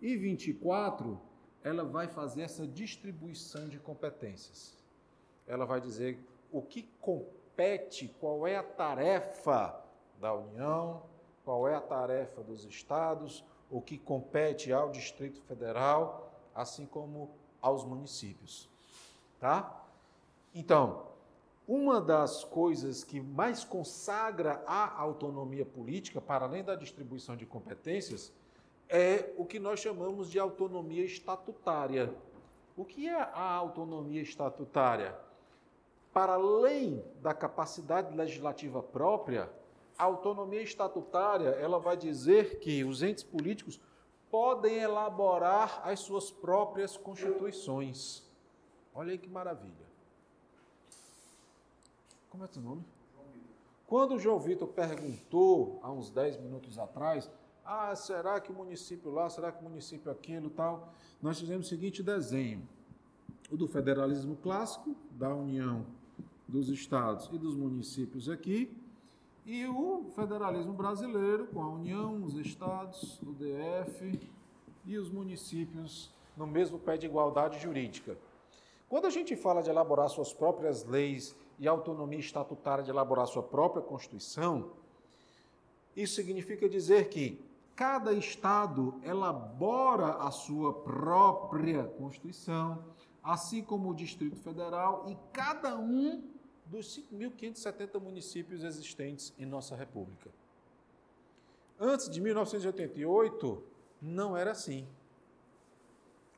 e 24, ela vai fazer essa distribuição de competências. Ela vai dizer o que compete, qual é a tarefa da União, qual é a tarefa dos estados, o que compete ao Distrito Federal, assim como aos municípios. Tá? Então, uma das coisas que mais consagra a autonomia política, para além da distribuição de competências, é o que nós chamamos de autonomia estatutária. O que é a autonomia estatutária? Para além da capacidade legislativa própria, a autonomia estatutária ela vai dizer que os entes políticos podem elaborar as suas próprias constituições. Olha aí que maravilha. Como é teu nome? Quando o João Vitor perguntou, há uns 10 minutos atrás, ah, será que o município lá, será que o município aquilo tal? Nós fizemos o seguinte desenho: o do federalismo clássico, da união dos estados e dos municípios aqui, e o federalismo brasileiro, com a união, os estados, o DF e os municípios no mesmo pé de igualdade jurídica. Quando a gente fala de elaborar suas próprias leis e autonomia estatutária de elaborar sua própria Constituição, isso significa dizer que Cada estado elabora a sua própria Constituição, assim como o Distrito Federal e cada um dos 5.570 municípios existentes em nossa República. Antes de 1988, não era assim.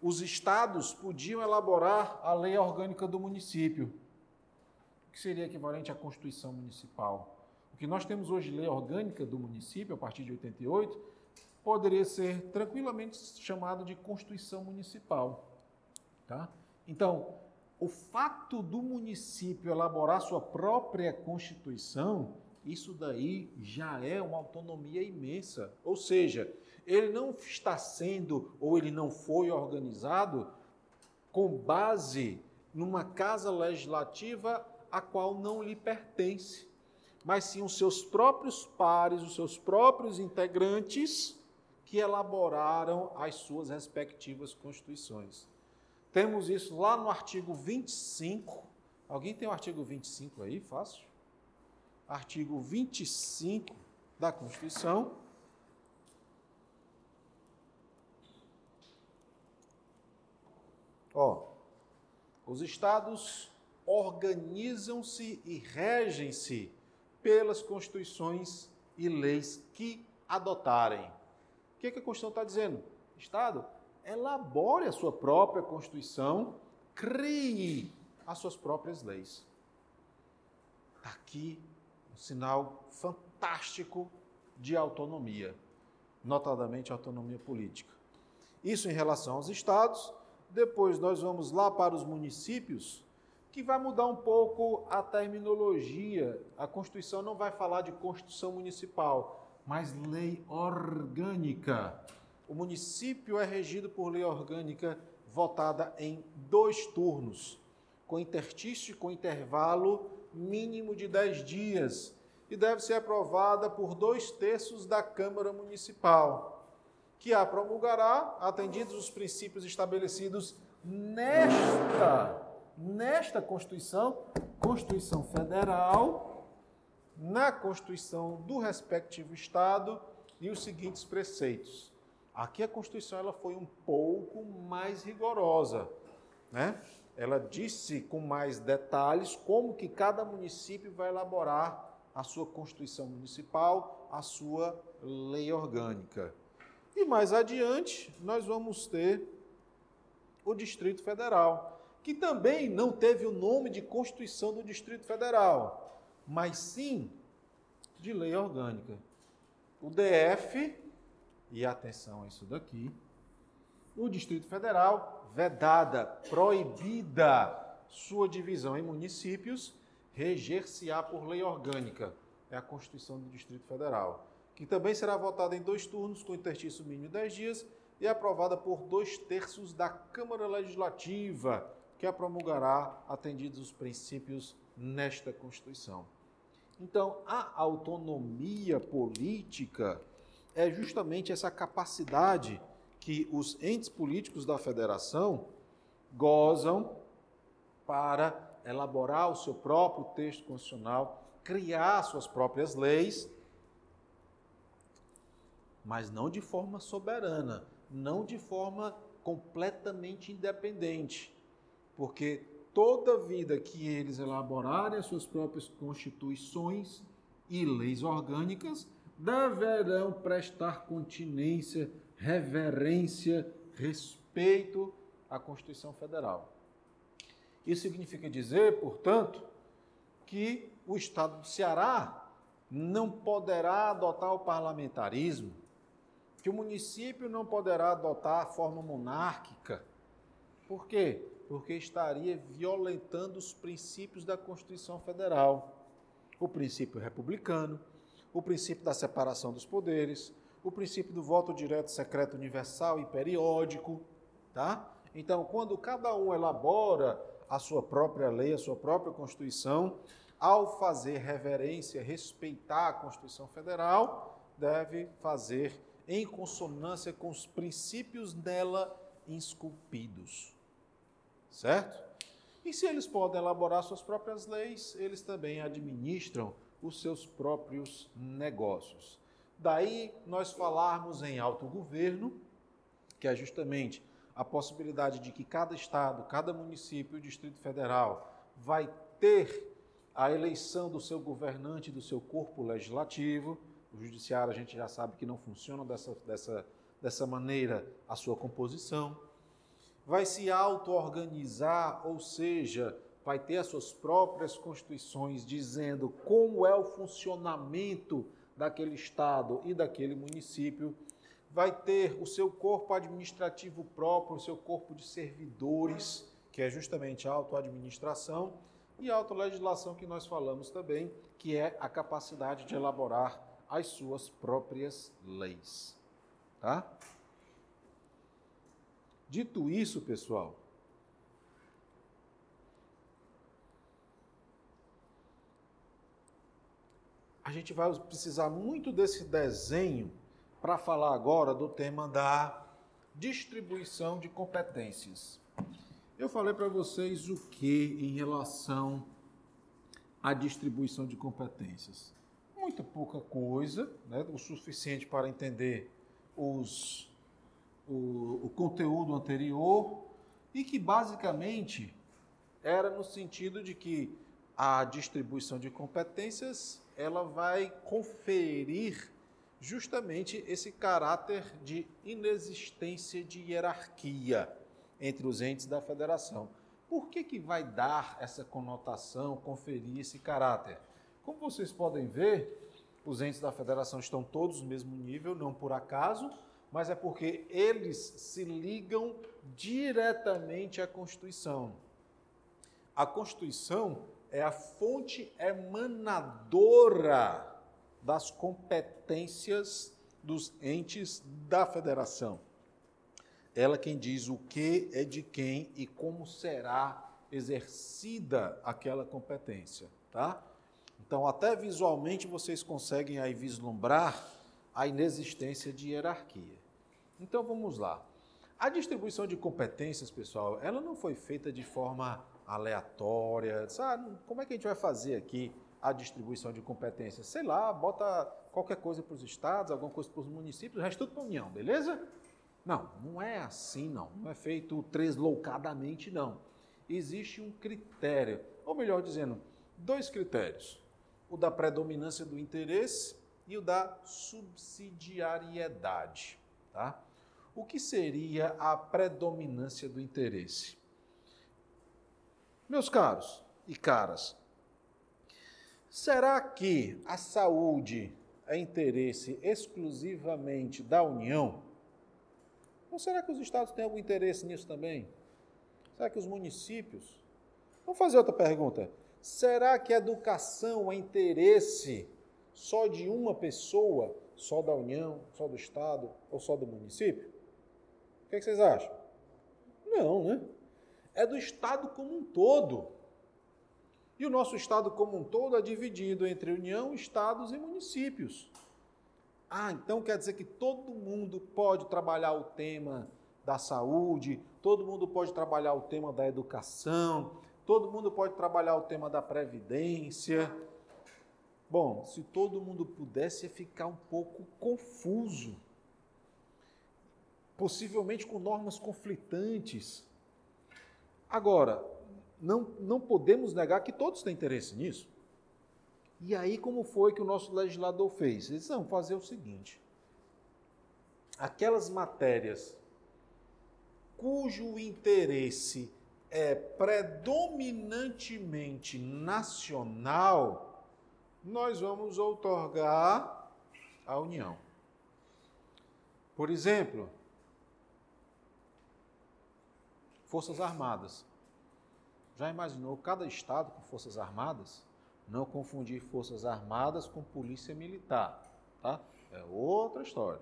Os estados podiam elaborar a lei orgânica do município, que seria equivalente à Constituição Municipal. O que nós temos hoje, lei orgânica do município, a partir de 88, poderia ser tranquilamente chamado de Constituição Municipal. Tá? Então, o fato do município elaborar sua própria Constituição, isso daí já é uma autonomia imensa. Ou seja, ele não está sendo ou ele não foi organizado com base numa casa legislativa a qual não lhe pertence, mas sim os seus próprios pares, os seus próprios integrantes que elaboraram as suas respectivas constituições. Temos isso lá no artigo 25. Alguém tem o artigo 25 aí? Fácil. Artigo 25 da Constituição. Ó, os estados organizam-se e regem-se pelas constituições e leis que adotarem que, que a Constituição está dizendo? Estado, elabore a sua própria Constituição, crie as suas próprias leis. Está aqui um sinal fantástico de autonomia, notadamente autonomia política. Isso em relação aos estados. Depois nós vamos lá para os municípios, que vai mudar um pouco a terminologia. A Constituição não vai falar de Constituição Municipal, mas lei orgânica. O município é regido por lei orgânica votada em dois turnos, com interstício com intervalo mínimo de 10 dias, e deve ser aprovada por dois terços da Câmara Municipal, que a promulgará, atendidos os princípios estabelecidos nesta, nesta Constituição, Constituição Federal na Constituição do respectivo Estado e os seguintes preceitos. Aqui a Constituição ela foi um pouco mais rigorosa, né? Ela disse com mais detalhes como que cada município vai elaborar a sua Constituição Municipal, a sua lei orgânica. E mais adiante, nós vamos ter o Distrito Federal, que também não teve o nome de Constituição do Distrito Federal, mas sim de lei orgânica. O DF e atenção a isso daqui, o Distrito Federal, vedada, proibida sua divisão em municípios, reger-se-á por lei orgânica. É a Constituição do Distrito Federal, que também será votada em dois turnos, com interstício mínimo de 10 dias, e aprovada por dois terços da Câmara Legislativa, que a promulgará atendidos os princípios nesta Constituição. Então, a autonomia política é justamente essa capacidade que os entes políticos da federação gozam para elaborar o seu próprio texto constitucional, criar suas próprias leis, mas não de forma soberana, não de forma completamente independente, porque toda vida que eles elaborarem as suas próprias constituições e leis orgânicas, deverão prestar continência, reverência, respeito à Constituição Federal. Isso significa dizer, portanto, que o Estado do Ceará não poderá adotar o parlamentarismo, que o município não poderá adotar a forma monárquica. Por quê? Porque estaria violentando os princípios da Constituição Federal. O princípio republicano, o princípio da separação dos poderes, o princípio do voto direto, secreto, universal e periódico, tá? Então, quando cada um elabora a sua própria lei, a sua própria Constituição, ao fazer reverência, respeitar a Constituição Federal, deve fazer em consonância com os princípios dela esculpidos. Certo? E se eles podem elaborar suas próprias leis, eles também administram os seus próprios negócios. Daí nós falarmos em autogoverno, que é justamente a possibilidade de que cada estado, cada município e Distrito Federal vai ter a eleição do seu governante, do seu corpo legislativo, o judiciário a gente já sabe que não funciona dessa, dessa, dessa maneira a sua composição. Vai se auto-organizar, ou seja, vai ter as suas próprias constituições dizendo como é o funcionamento daquele estado e daquele município. Vai ter o seu corpo administrativo próprio, o seu corpo de servidores, que é justamente a auto-administração, e a autolegislação que nós falamos também, que é a capacidade de elaborar as suas próprias leis. Tá? Dito isso, pessoal, a gente vai precisar muito desse desenho para falar agora do tema da distribuição de competências. Eu falei para vocês o que em relação à distribuição de competências muito pouca coisa, né, o suficiente para entender os, o, o conteúdo anterior e que basicamente era no sentido de que a distribuição de competências ela vai conferir justamente esse caráter de inexistência de hierarquia entre os entes da federação. Por que, que vai dar essa conotação, conferir esse caráter? Como vocês podem ver, os entes da federação estão todos no mesmo nível, não por acaso, mas é porque eles se ligam diretamente à Constituição. A Constituição é a fonte emanadora das competências dos entes da federação. Ela quem diz o que é de quem e como será exercida aquela competência, tá? Então, até visualmente vocês conseguem aí vislumbrar a inexistência de hierarquia. Então, vamos lá. A distribuição de competências, pessoal, ela não foi feita de forma aleatória. Sabe, como é que a gente vai fazer aqui a distribuição de competências? Sei lá, bota qualquer coisa para os estados, alguma coisa para os municípios, o resto tudo para a União, beleza? Não, não é assim, não. Não é feito tresloucadamente, não. Existe um critério, ou melhor dizendo, dois critérios o da predominância do interesse e o da subsidiariedade. Tá? O que seria a predominância do interesse? Meus caros e caras, será que a saúde é interesse exclusivamente da União? Ou será que os estados têm algum interesse nisso também? Será que os municípios? Vamos fazer outra pergunta. Será que a educação é interesse só de uma pessoa, só da União, só do Estado ou só do município? O que, é que vocês acham? Não, né? É do Estado como um todo. E o nosso Estado como um todo é dividido entre União, Estados e municípios. Ah, então quer dizer que todo mundo pode trabalhar o tema da saúde, todo mundo pode trabalhar o tema da educação, todo mundo pode trabalhar o tema da previdência. Bom, se todo mundo pudesse, ia ficar um pouco confuso. Possivelmente com normas conflitantes. Agora, não, não podemos negar que todos têm interesse nisso. E aí, como foi que o nosso legislador fez? Eles vão fazer o seguinte: aquelas matérias cujo interesse é predominantemente nacional, nós vamos outorgar à União. Por exemplo, Forças Armadas. Já imaginou cada estado com Forças Armadas? Não confundir Forças Armadas com Polícia Militar, tá? É outra história.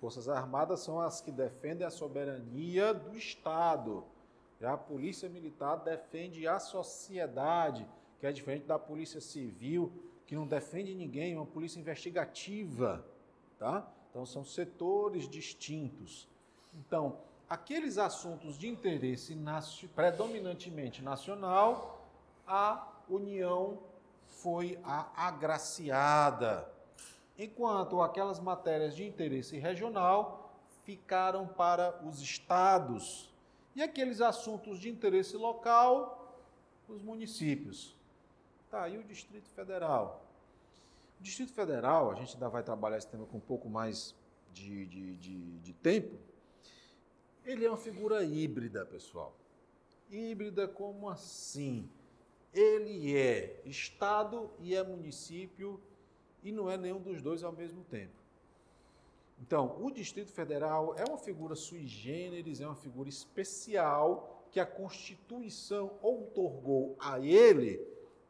Forças Armadas são as que defendem a soberania do Estado. Já a Polícia Militar defende a sociedade, que é diferente da Polícia Civil, que não defende ninguém, é uma polícia investigativa, tá? Então são setores distintos. Então, aqueles assuntos de interesse predominantemente nacional, a União foi a agraciada, enquanto aquelas matérias de interesse regional ficaram para os estados e aqueles assuntos de interesse local, os municípios. Tá, e o Distrito Federal? O Distrito Federal, a gente ainda vai trabalhar esse tema com um pouco mais de, de, de, de tempo, ele é uma figura híbrida, pessoal. Híbrida como assim? ele é Estado e é município e não é nenhum dos dois ao mesmo tempo. Então, o Distrito Federal é uma figura sui generis, é uma figura especial que a Constituição outorgou a ele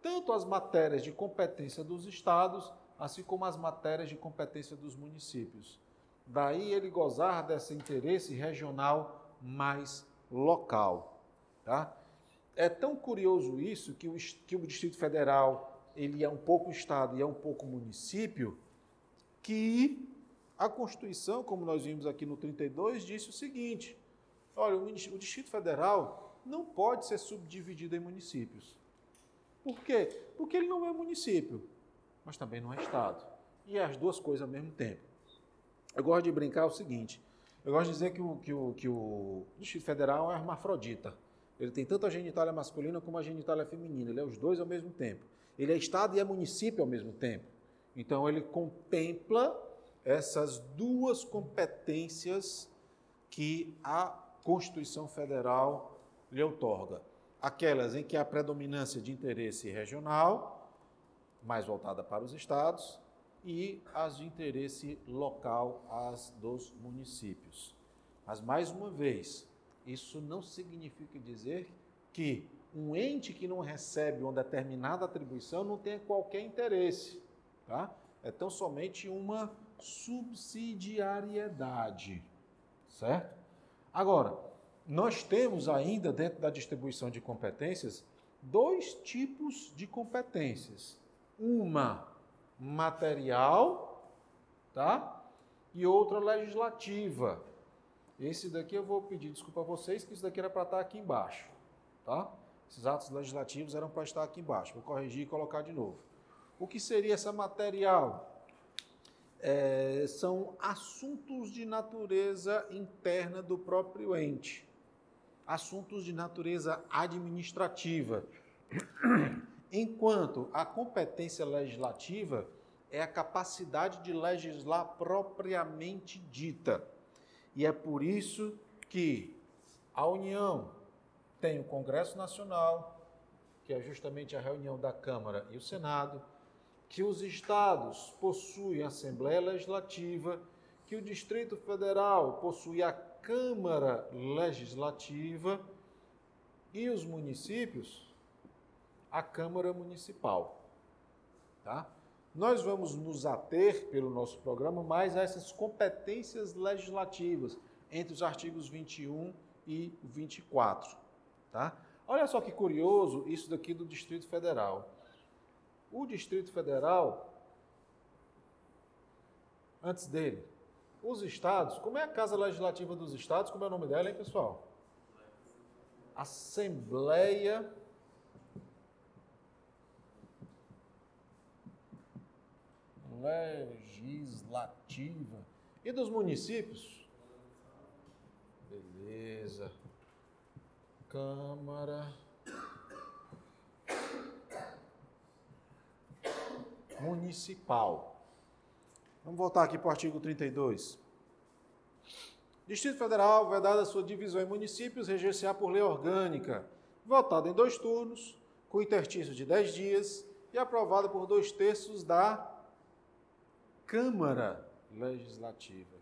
tanto as matérias de competência dos estados, assim como as matérias de competência dos municípios. Daí ele gozar desse interesse regional mais local, tá? é tão curioso isso que o, que o Distrito Federal ele é um pouco Estado e é um pouco município, que a Constituição, como nós vimos aqui no 32, disse o seguinte: olha, o Distrito Federal não pode ser subdividido em municípios. Por quê? Porque ele não é município, mas também não é Estado. E é as duas coisas ao mesmo tempo. Eu gosto de brincar o seguinte: eu gosto de dizer que o, que o, que o Distrito Federal é hermafrodita. Ele tem tanto a genitália masculina como a genitália feminina. Ele é os dois ao mesmo tempo. Ele é Estado e é município ao mesmo tempo. Então ele contempla essas duas competências que a Constituição Federal lhe outorga. Aquelas em que há predominância de interesse regional, mais voltada para os estados, e as de interesse local, as dos municípios. Mas, mais uma vez, isso não significa dizer que um ente que não recebe uma determinada atribuição não tenha qualquer interesse. Tá? É tão somente uma subsidiariedade. Certo? Agora, nós temos ainda dentro da distribuição de competências dois tipos de competências. Uma material, tá? E outra legislativa. Esse daqui eu vou pedir desculpa a vocês, que isso daqui era para estar aqui embaixo, tá? Esses atos legislativos eram para estar aqui embaixo. Vou corrigir e colocar de novo. O que seria essa material? É, são assuntos de natureza interna do próprio ente, assuntos de natureza administrativa. Enquanto a competência legislativa é a capacidade de legislar propriamente dita. E é por isso que a União tem o Congresso Nacional, que é justamente a reunião da Câmara e o Senado, que os estados possuem Assembleia Legislativa, que o Distrito Federal possui a Câmara Legislativa e os municípios a Câmara Municipal. Tá? Nós vamos nos ater, pelo nosso programa, mais a essas competências legislativas, entre os artigos 21 e 24. Tá? Olha só que curioso isso daqui do Distrito Federal. O Distrito Federal, antes dele, os estados, como é a Casa Legislativa dos Estados, como é o nome dela, hein, pessoal? Assembleia legislativa. E dos municípios? Beleza. Câmara. Municipal. Vamos voltar aqui para o artigo 32. Distrito Federal, vedada sua divisão em municípios, reger-se-á por lei orgânica, votada em dois turnos, com interstício de dez dias e aprovada por dois terços da Câmara Legislativa.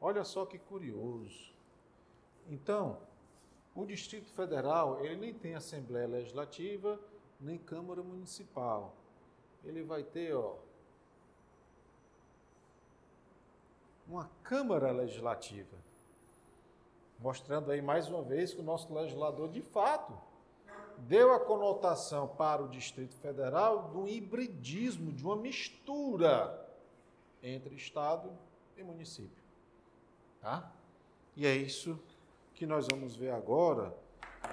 Olha só que curioso. Então, o Distrito Federal, ele nem tem Assembleia Legislativa, nem Câmara Municipal. Ele vai ter, ó, uma Câmara Legislativa. Mostrando aí mais uma vez que o nosso legislador, de fato, deu a conotação para o Distrito Federal do hibridismo, de uma mistura entre Estado e município. Tá? E é isso que nós vamos ver agora,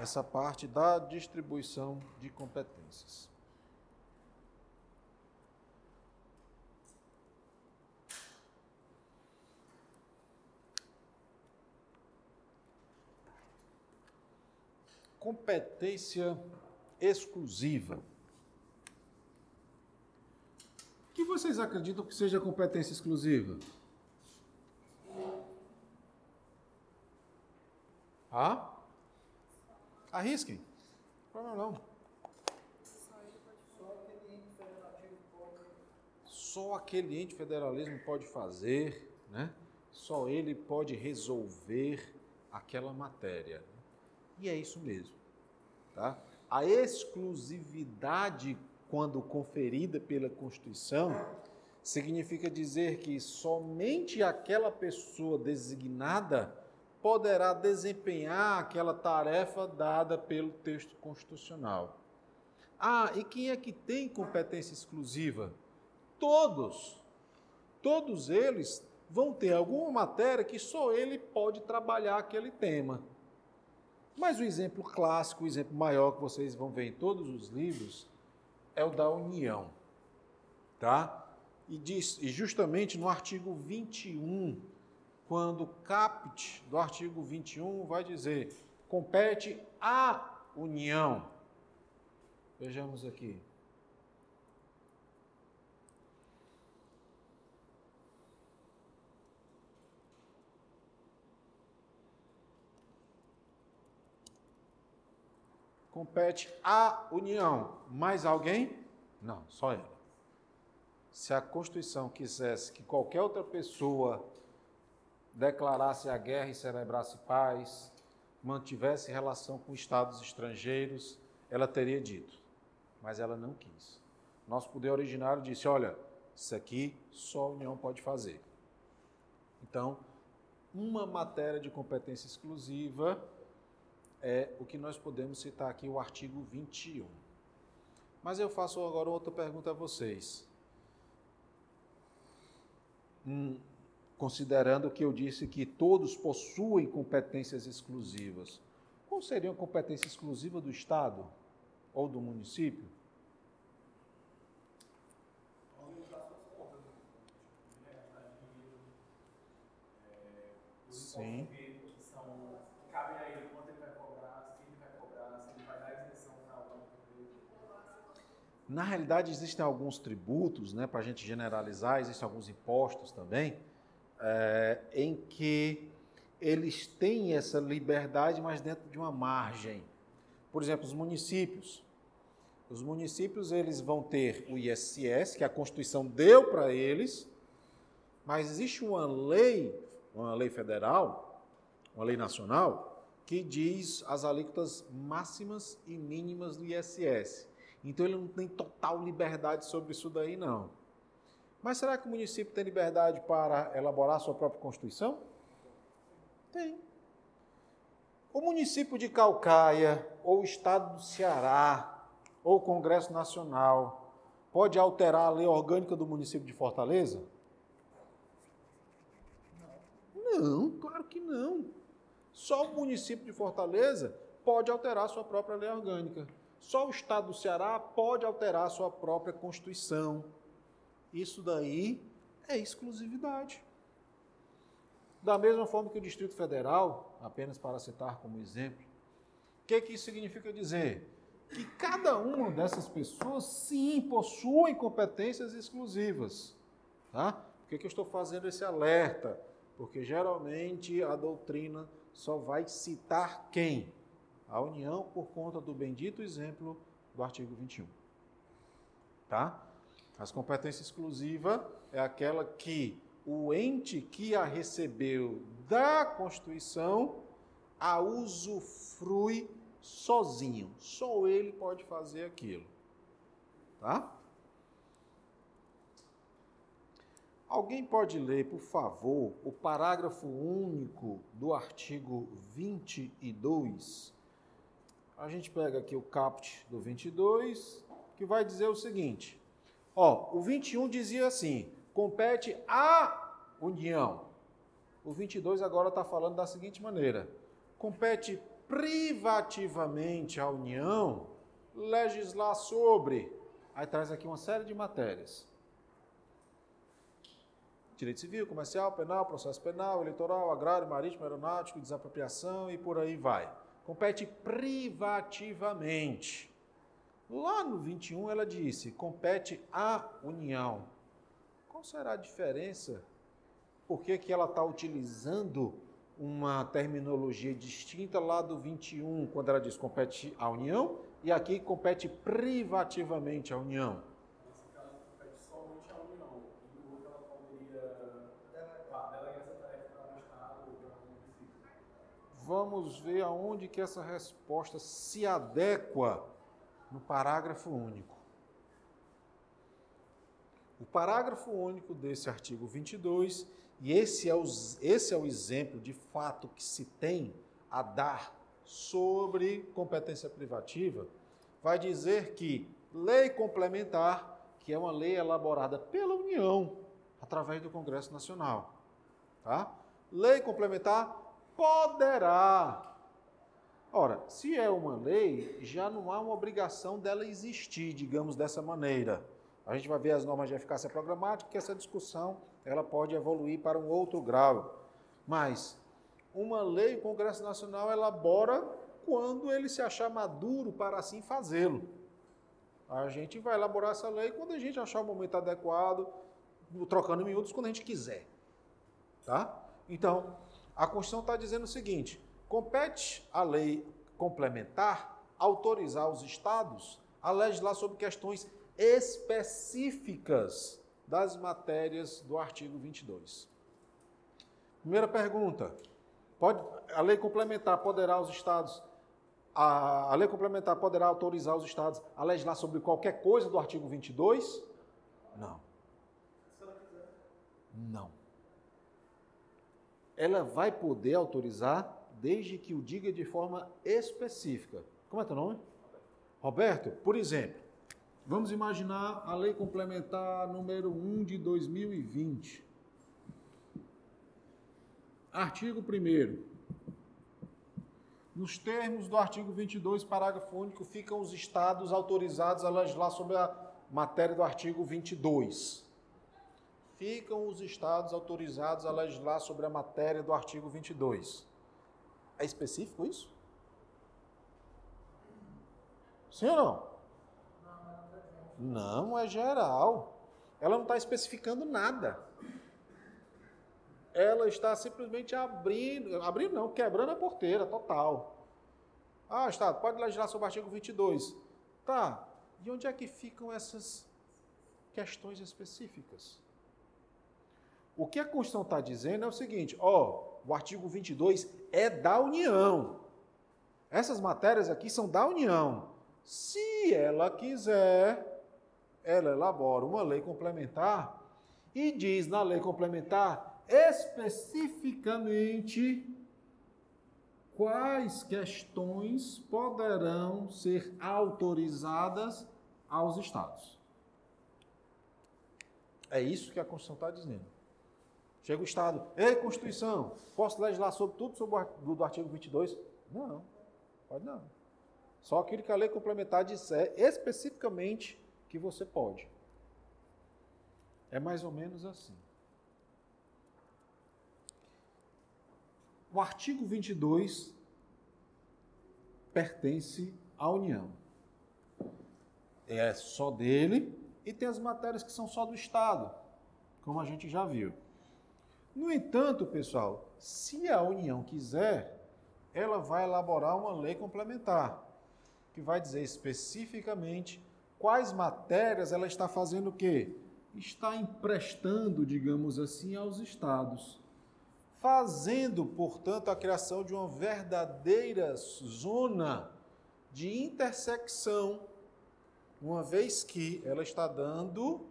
essa parte da distribuição de competências. Competência exclusiva. que vocês acreditam que seja competência exclusiva? Ah? Arrisquem. Não, não. Só aquele ente federalismo pode fazer, né? Só ele pode resolver aquela matéria. E é isso mesmo, tá? A exclusividade quando conferida pela Constituição, significa dizer que somente aquela pessoa designada poderá desempenhar aquela tarefa dada pelo texto constitucional. Ah, e quem é que tem competência exclusiva? Todos. Todos eles vão ter alguma matéria que só ele pode trabalhar aquele tema. Mas o exemplo clássico, o exemplo maior que vocês vão ver em todos os livros, é o da união, tá? E, diz, e justamente no artigo 21, quando o caput do artigo 21 vai dizer compete à união. Vejamos aqui. Compete à União. Mais alguém? Não, só ela. Se a Constituição quisesse que qualquer outra pessoa declarasse a guerra e celebrasse paz, mantivesse relação com estados estrangeiros, ela teria dito. Mas ela não quis. Nosso poder originário disse: olha, isso aqui só a União pode fazer. Então, uma matéria de competência exclusiva é o que nós podemos citar aqui, o artigo 21. Mas eu faço agora outra pergunta a vocês. Hum, considerando que eu disse que todos possuem competências exclusivas, qual seria a competência exclusiva do Estado ou do município? Sim. Na realidade, existem alguns tributos, né, para a gente generalizar, existem alguns impostos também, é, em que eles têm essa liberdade, mas dentro de uma margem. Por exemplo, os municípios. Os municípios eles vão ter o ISS, que a Constituição deu para eles, mas existe uma lei, uma lei federal, uma lei nacional, que diz as alíquotas máximas e mínimas do ISS. Então ele não tem total liberdade sobre isso daí, não. Mas será que o município tem liberdade para elaborar sua própria Constituição? Tem. O município de Calcaia, ou o estado do Ceará, ou o Congresso Nacional, pode alterar a lei orgânica do município de Fortaleza? Não, claro que não. Só o município de Fortaleza pode alterar sua própria lei orgânica. Só o estado do Ceará pode alterar sua própria Constituição. Isso daí é exclusividade. Da mesma forma que o Distrito Federal, apenas para citar como exemplo, o que, que isso significa dizer? Que cada uma dessas pessoas, sim, possuem competências exclusivas. Tá? Por que, que eu estou fazendo esse alerta? Porque geralmente a doutrina só vai citar quem? A União por conta do bendito exemplo do artigo 21. Tá? As competências exclusivas é aquela que o ente que a recebeu da Constituição a usufrui sozinho. Só ele pode fazer aquilo. Tá? Alguém pode ler, por favor, o parágrafo único do artigo 22? A gente pega aqui o caput do 22, que vai dizer o seguinte: ó, o 21 dizia assim: compete à União. O 22 agora está falando da seguinte maneira: compete privativamente à União legislar sobre. Aí traz aqui uma série de matérias: direito civil, comercial, penal, processo penal, eleitoral, agrário, marítimo, aeronáutico, desapropriação e por aí vai. Compete privativamente. Lá no 21 ela disse: compete à União. Qual será a diferença? Por que, que ela está utilizando uma terminologia distinta lá do 21, quando ela diz compete à União, e aqui compete privativamente à União? Nesse caso, compete somente à União. E no outro, ela poderia delegar essa tarefa para um Estado ou para um município. Vamos ver aonde que essa resposta se adequa no parágrafo único. O parágrafo único desse artigo 22, e esse é, o, esse é o exemplo de fato que se tem a dar sobre competência privativa, vai dizer que lei complementar, que é uma lei elaborada pela União, através do Congresso Nacional, tá? Lei complementar poderá. Ora, se é uma lei, já não há uma obrigação dela existir, digamos dessa maneira. A gente vai ver as normas de eficácia programática, que essa discussão ela pode evoluir para um outro grau. Mas uma lei o Congresso Nacional elabora quando ele se achar maduro para assim fazê-lo. A gente vai elaborar essa lei quando a gente achar o momento adequado, trocando miúdos quando a gente quiser. Tá? Então, a Constituição está dizendo o seguinte: compete à lei complementar autorizar os estados a legislar sobre questões específicas das matérias do artigo 22. Primeira pergunta: pode, a lei complementar poderá os estados a, a, lei complementar poderá autorizar os estados a legislar sobre qualquer coisa do artigo 22? Não. Não. Ela vai poder autorizar desde que o diga de forma específica. Como é teu nome? Roberto, por exemplo, Vamos imaginar a lei complementar número 1 de 2020. Artigo 1. Nos termos do artigo 22, parágrafo único, ficam os estados autorizados a legislar sobre a matéria do artigo 22. Ficam os estados autorizados a legislar sobre a matéria do artigo 22. É específico isso? Sim ou não? Não, é geral. Ela não está especificando nada. Ela está simplesmente abrindo, abrindo não, quebrando a porteira total. Ah, Estado, pode legislar sobre o artigo 22. Tá, E onde é que ficam essas questões específicas? O que a Constituição está dizendo é o seguinte: ó, o artigo 22 é da União. Essas matérias aqui são da União. Se ela quiser, ela elabora uma lei complementar e diz na lei complementar especificamente quais questões poderão ser autorizadas aos Estados. É isso que a Constituição está dizendo. Chega o Estado, ei, Constituição, posso legislar sobre tudo sobre o do artigo 22? Não, pode não. Só aquilo que a lei complementar disser especificamente que você pode. É mais ou menos assim. O artigo 22 pertence à União. É só dele e tem as matérias que são só do Estado, como a gente já viu. No entanto, pessoal, se a União quiser, ela vai elaborar uma lei complementar, que vai dizer especificamente quais matérias ela está fazendo o quê? Está emprestando, digamos assim, aos estados fazendo, portanto, a criação de uma verdadeira zona de intersecção, uma vez que ela está dando,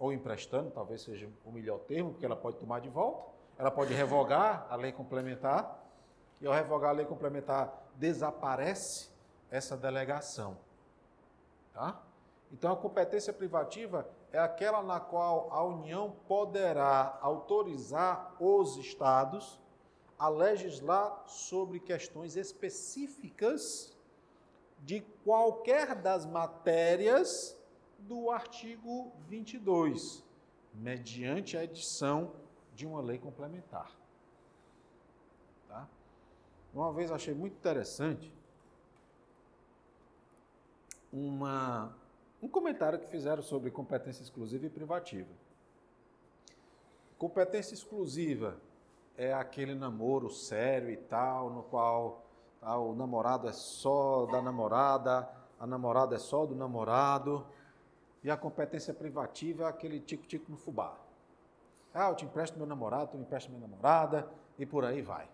ou emprestando, talvez seja o melhor termo, porque ela pode tomar de volta, ela pode revogar a lei complementar, e ao revogar a lei complementar, desaparece essa delegação. Tá? Então, a competência privativa é aquela na qual a União poderá autorizar os estados a legislar sobre questões específicas de qualquer das matérias do artigo 22, mediante a edição de uma lei complementar. Tá? Uma vez achei muito interessante uma um comentário que fizeram sobre competência exclusiva e privativa. Competência exclusiva é aquele namoro sério e tal, no qual tá, o namorado é só da namorada, a namorada é só do namorado, e a competência privativa é aquele tico-tico no fubá. Ah, eu te empresto meu namorado, tu me empresta minha namorada, e por aí vai.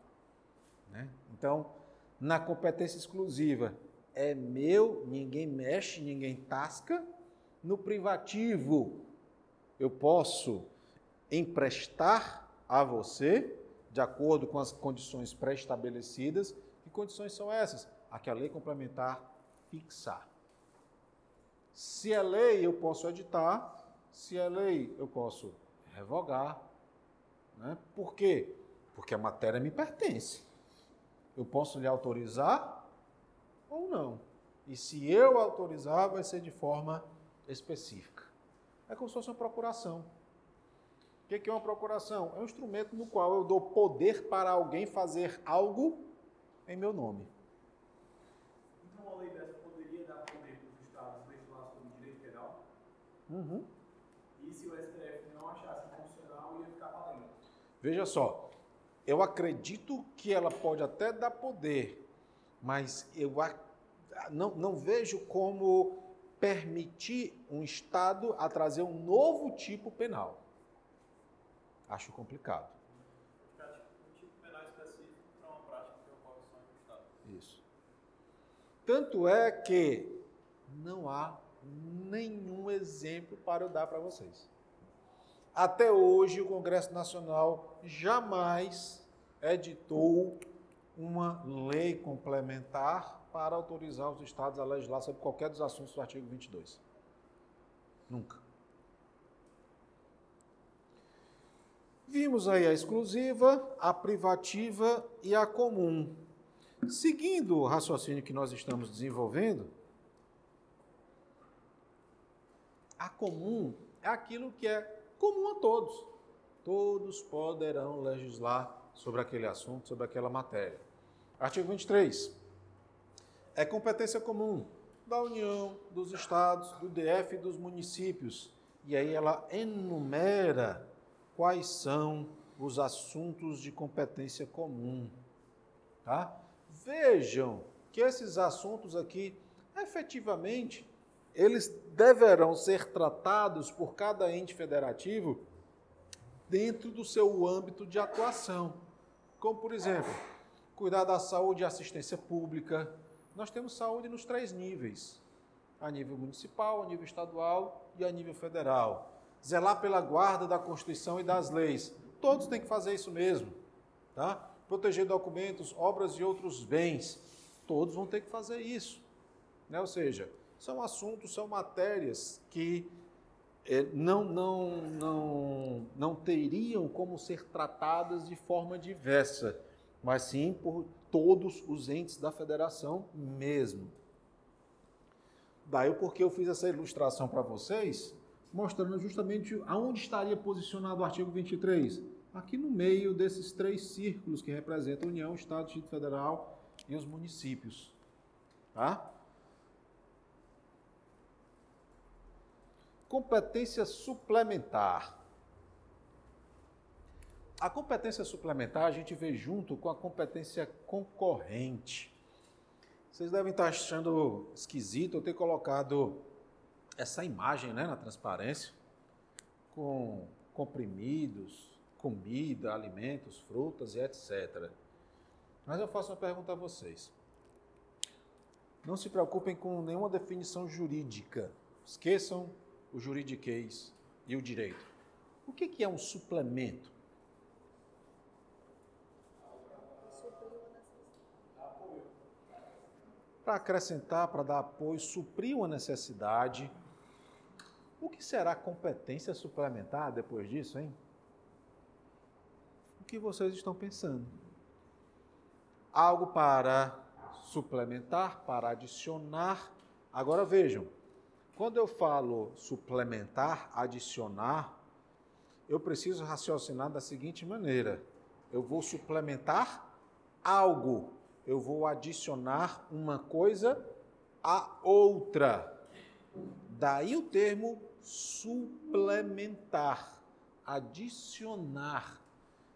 Né? Então, na competência exclusiva, é meu, ninguém mexe, ninguém tasca. No privativo, eu posso emprestar a você, de acordo com as condições pré-estabelecidas. Que condições são essas? A que a lei complementar fixar. Se é lei, eu posso editar. Se é lei, eu posso revogar. Né? Por quê? Porque a matéria me pertence. Eu posso lhe autorizar ou não. E se eu autorizar, vai ser de forma específica. É como se fosse uma procuração. O que é uma procuração? É um instrumento no qual eu dou poder para alguém fazer algo em meu nome. Então a lei dessa poderia dar poder para os estados legislar sobre direito penal? Uhum. E se o STF não achasse constitucional, ia ficar valendo? Veja só, eu acredito que ela pode até dar poder mas eu não, não vejo como permitir um Estado a trazer um novo tipo penal. Acho complicado. Um tipo penal específico para uma prática que ocorre só Estado. Isso. Tanto é que não há nenhum exemplo para eu dar para vocês. Até hoje, o Congresso Nacional jamais editou uma lei complementar para autorizar os estados a legislar sobre qualquer dos assuntos do artigo 22. Nunca. Vimos aí a exclusiva, a privativa e a comum. Seguindo o raciocínio que nós estamos desenvolvendo, a comum é aquilo que é comum a todos. Todos poderão legislar sobre aquele assunto, sobre aquela matéria. Artigo 23. É competência comum da União, dos estados, do DF e dos municípios. E aí ela enumera quais são os assuntos de competência comum. Tá? Vejam que esses assuntos aqui, efetivamente, eles deverão ser tratados por cada ente federativo dentro do seu âmbito de atuação. Como, por exemplo, cuidar da saúde e assistência pública. Nós temos saúde nos três níveis: a nível municipal, a nível estadual e a nível federal. Zelar pela guarda da Constituição e das leis. Todos têm que fazer isso mesmo, tá? Proteger documentos, obras e outros bens. Todos vão ter que fazer isso. Né? Ou seja, são assuntos, são matérias que é, não, não, não, não teriam como ser tratadas de forma diversa, mas sim por todos os entes da federação mesmo. Daí o porquê eu fiz essa ilustração para vocês, mostrando justamente aonde estaria posicionado o artigo 23. Aqui no meio desses três círculos que representam a União, Estado, Distrito Federal e os municípios. Tá? Competência suplementar. A competência suplementar a gente vê junto com a competência concorrente. Vocês devem estar achando esquisito eu ter colocado essa imagem né, na transparência com comprimidos, comida, alimentos, frutas e etc. Mas eu faço uma pergunta a vocês. Não se preocupem com nenhuma definição jurídica. Esqueçam o juridiquês e o direito. O que é um suplemento? Para acrescentar, para dar apoio, suprir uma necessidade. O que será competência suplementar depois disso, hein? O que vocês estão pensando? Algo para suplementar, para adicionar. Agora vejam, quando eu falo suplementar, adicionar, eu preciso raciocinar da seguinte maneira: eu vou suplementar algo, eu vou adicionar uma coisa a outra. Daí o termo suplementar, adicionar.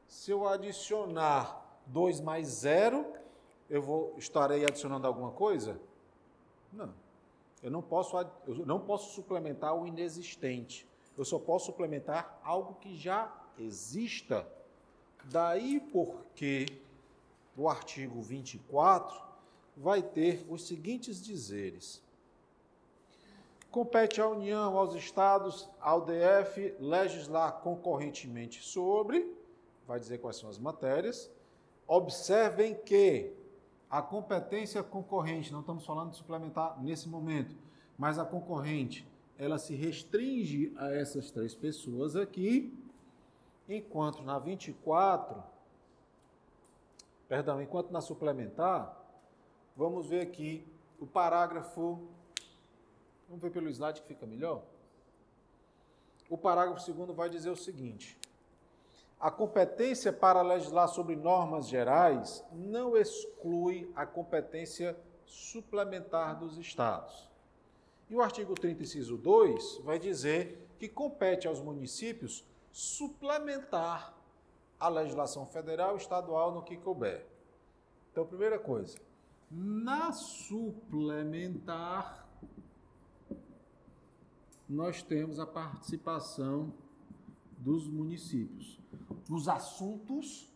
Se eu adicionar 2 mais 0, eu vou estarei adicionando alguma coisa? Não. Eu não posso, eu não posso suplementar o inexistente. Eu só posso suplementar algo que já exista. Daí porque o artigo 24 vai ter os seguintes dizeres: Compete à União, aos Estados, ao DF legislar concorrentemente sobre, vai dizer quais são as matérias. Observem que a competência concorrente, não estamos falando de suplementar nesse momento, mas a concorrente, ela se restringe a essas três pessoas aqui, enquanto na 24, perdão, enquanto na suplementar, vamos ver aqui o parágrafo, vamos ver pelo slide que fica melhor? O parágrafo segundo vai dizer o seguinte: a competência para legislar sobre normas gerais não exclui a competência suplementar dos Estados. E o artigo 30, inciso 2, vai dizer que compete aos municípios suplementar a legislação federal estadual no que couber. Então, primeira coisa, na suplementar, nós temos a participação dos municípios nos assuntos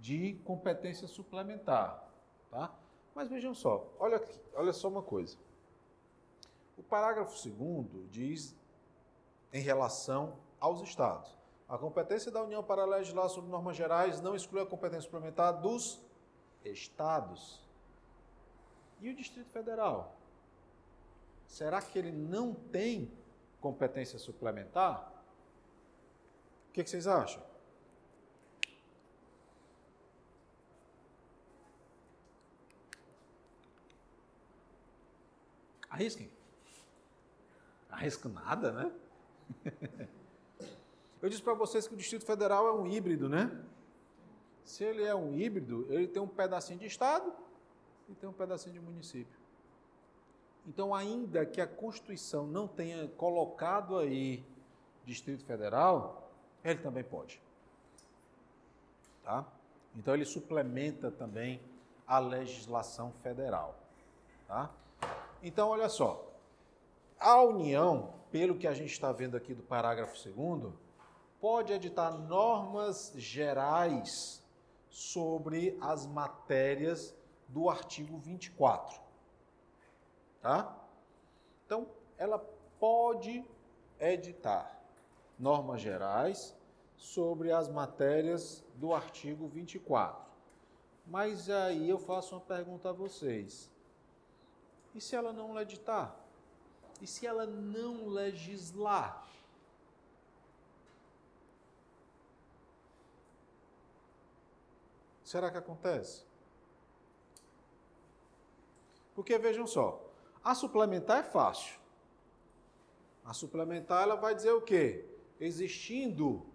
de competência suplementar, tá? Mas vejam só, olha aqui, olha só uma coisa. O parágrafo segundo diz em relação aos estados. A competência da União para legislar sobre normas gerais não exclui a competência suplementar dos estados. E o Distrito Federal? Será que ele não tem competência suplementar? Que, que vocês acham? Arrisquem. Arrisca nada, né? Eu disse para vocês que o Distrito Federal é um híbrido, né? Se ele é um híbrido, ele tem um pedacinho de Estado e tem um pedacinho de município. Então, ainda que a Constituição não tenha colocado aí Distrito Federal, ele também pode. Tá? Então ele suplementa também a legislação federal. Tá? Então, olha só. A União, pelo que a gente está vendo aqui do parágrafo 2, pode editar normas gerais sobre as matérias do artigo 24. Tá? Então, ela pode editar normas gerais sobre as matérias do artigo 24. Mas aí eu faço uma pergunta a vocês. E se ela não editar? E se ela não legislar? Será que acontece? Porque vejam só, a suplementar é fácil. A suplementar ela vai dizer o quê? Existindo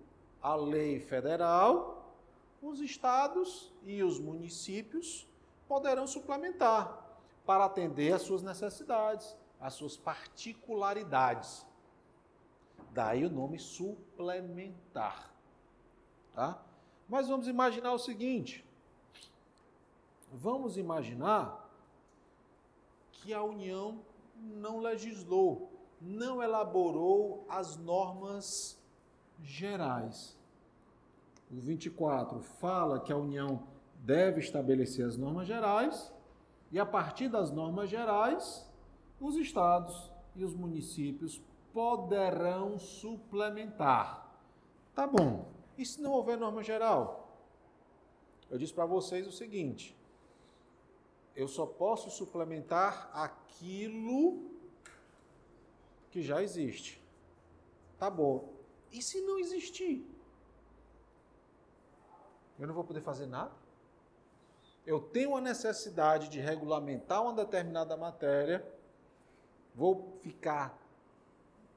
a lei federal, os estados e os municípios poderão suplementar para atender às suas necessidades, às suas particularidades. Daí o nome suplementar. Tá? Mas vamos imaginar o seguinte: vamos imaginar que a União não legislou, não elaborou as normas gerais. O 24 fala que a União deve estabelecer as normas gerais e, a partir das normas gerais, os estados e os municípios poderão suplementar. Tá bom. E se não houver norma geral? Eu disse para vocês o seguinte: eu só posso suplementar aquilo que já existe. Tá bom. E se não existir? Eu não vou poder fazer nada? Eu tenho a necessidade de regulamentar uma determinada matéria, vou ficar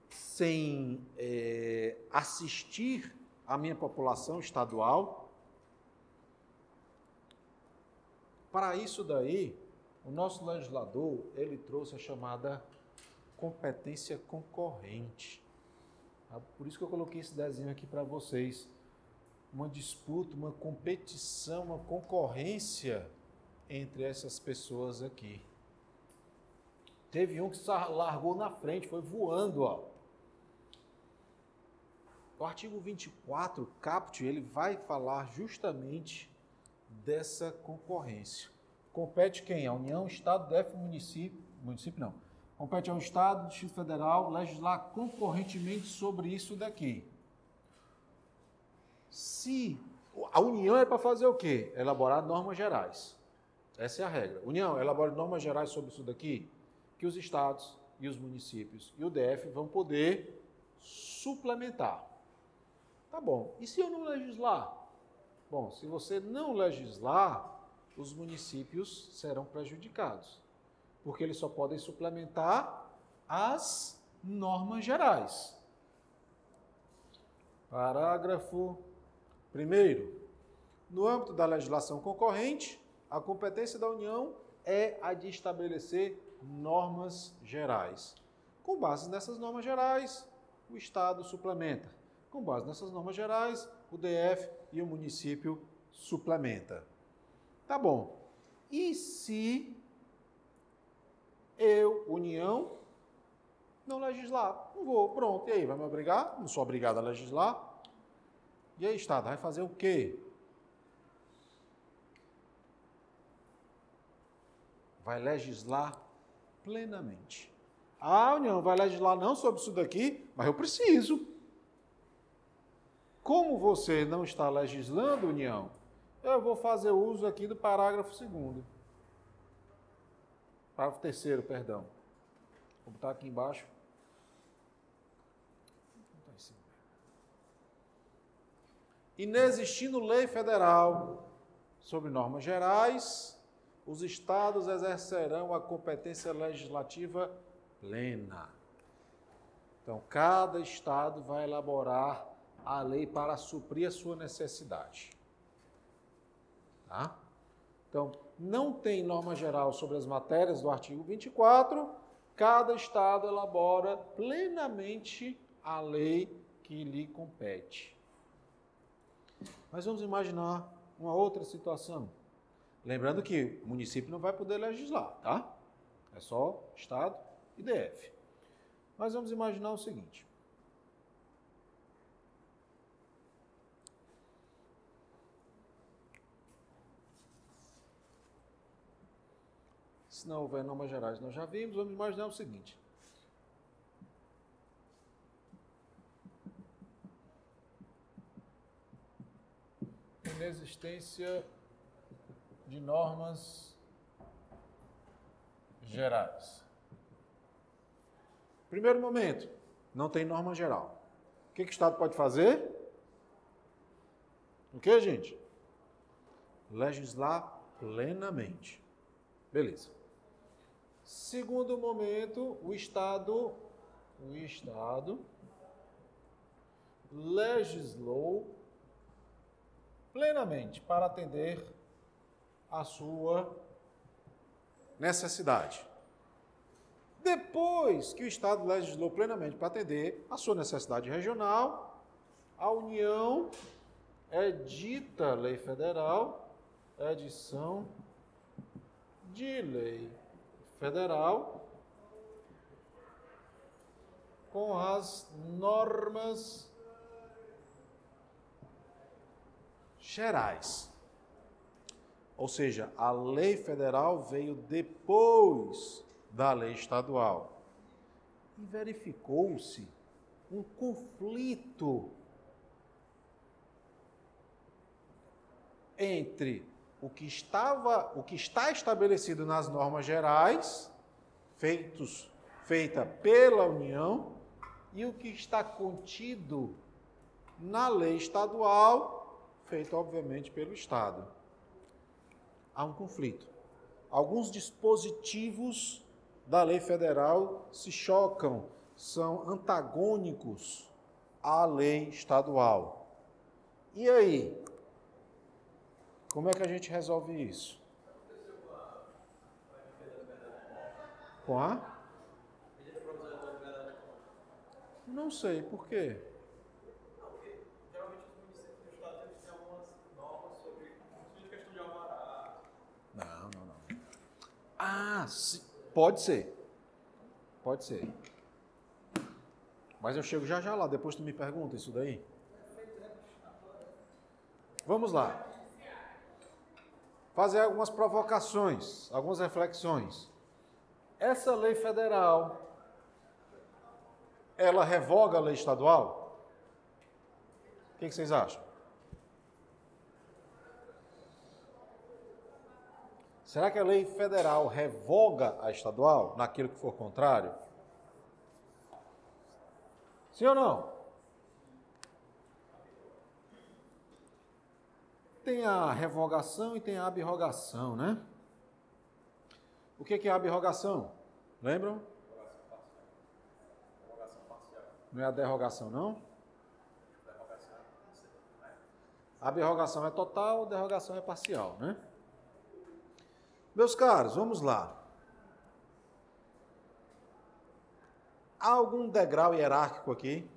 sem é, assistir a minha população estadual? Para isso daí, o nosso legislador, ele trouxe a chamada competência concorrente. Tá? Por isso que eu coloquei esse desenho aqui para vocês. Uma disputa, uma competição, uma concorrência entre essas pessoas aqui. Teve um que largou na frente, foi voando, ó. O artigo 24, caput, ele vai falar justamente dessa concorrência. Compete quem? A União, Estado, DF, município, município não, Compete ao Estado, Distrito Federal, legislar concorrentemente sobre isso daqui. Se a União é para fazer o quê? Elaborar normas gerais. Essa é a regra. União, elabora normas gerais sobre isso daqui, que os estados e os municípios e o DF vão poder suplementar. Tá bom. E se eu não legislar? Bom, se você não legislar, os municípios serão prejudicados porque eles só podem suplementar as normas gerais. Parágrafo 1. No âmbito da legislação concorrente, a competência da União é a de estabelecer normas gerais. Com base nessas normas gerais, o Estado suplementa. Com base nessas normas gerais, o DF e o município suplementa. Tá bom. E se eu, União, não legislar. Não vou, pronto. E aí, vai me obrigar? Não sou obrigado a legislar. E aí, Estado, vai fazer o quê? Vai legislar plenamente. A União vai legislar não sobre isso daqui, mas eu preciso. Como você não está legislando, União, eu vou fazer uso aqui do parágrafo 2 Parágrafo terceiro, perdão. Vou botar aqui embaixo. Inexistindo lei federal sobre normas gerais, os estados exercerão a competência legislativa plena. Então, cada estado vai elaborar a lei para suprir a sua necessidade. Tá? Então, não tem norma geral sobre as matérias do artigo 24, cada estado elabora plenamente a lei que lhe compete. Mas vamos imaginar uma outra situação. Lembrando que o município não vai poder legislar, tá? É só estado e DF. Mas vamos imaginar o seguinte. Se não houver normas gerais, nós já vimos, vamos imaginar o seguinte. Inexistência de normas gerais. Primeiro momento, não tem norma geral. O que, que o Estado pode fazer? O que, gente? Legislar plenamente. Beleza. Segundo momento, o Estado, o Estado legislou plenamente para atender a sua necessidade. Depois que o Estado legislou plenamente para atender a sua necessidade regional, a União edita lei federal, edição de lei federal com as normas gerais. Ou seja, a lei federal veio depois da lei estadual. E verificou-se um conflito entre o que estava, o que está estabelecido nas normas gerais, feitos, feita pela União, e o que está contido na lei estadual, feito obviamente pelo Estado. Há um conflito. Alguns dispositivos da lei federal se chocam, são antagônicos à lei estadual. E aí? Como é que a gente resolve isso? Com a? Não sei, por quê? Não, não, não. Ah, sim. pode ser. Pode ser. Mas eu chego já já lá, depois tu me pergunta isso daí. Vamos lá fazer algumas provocações, algumas reflexões. Essa lei federal, ela revoga a lei estadual? O que, vocês acham? Será que a lei federal revoga a estadual naquilo que for contrário? Sim ou não? Tem a revogação e tem a abrogação, né? O que é a abrogação? Lembram? Não é a derrogação, não? A abrogação é total, a derrogação é parcial, né? Meus caros, vamos lá. Há algum degrau hierárquico aqui?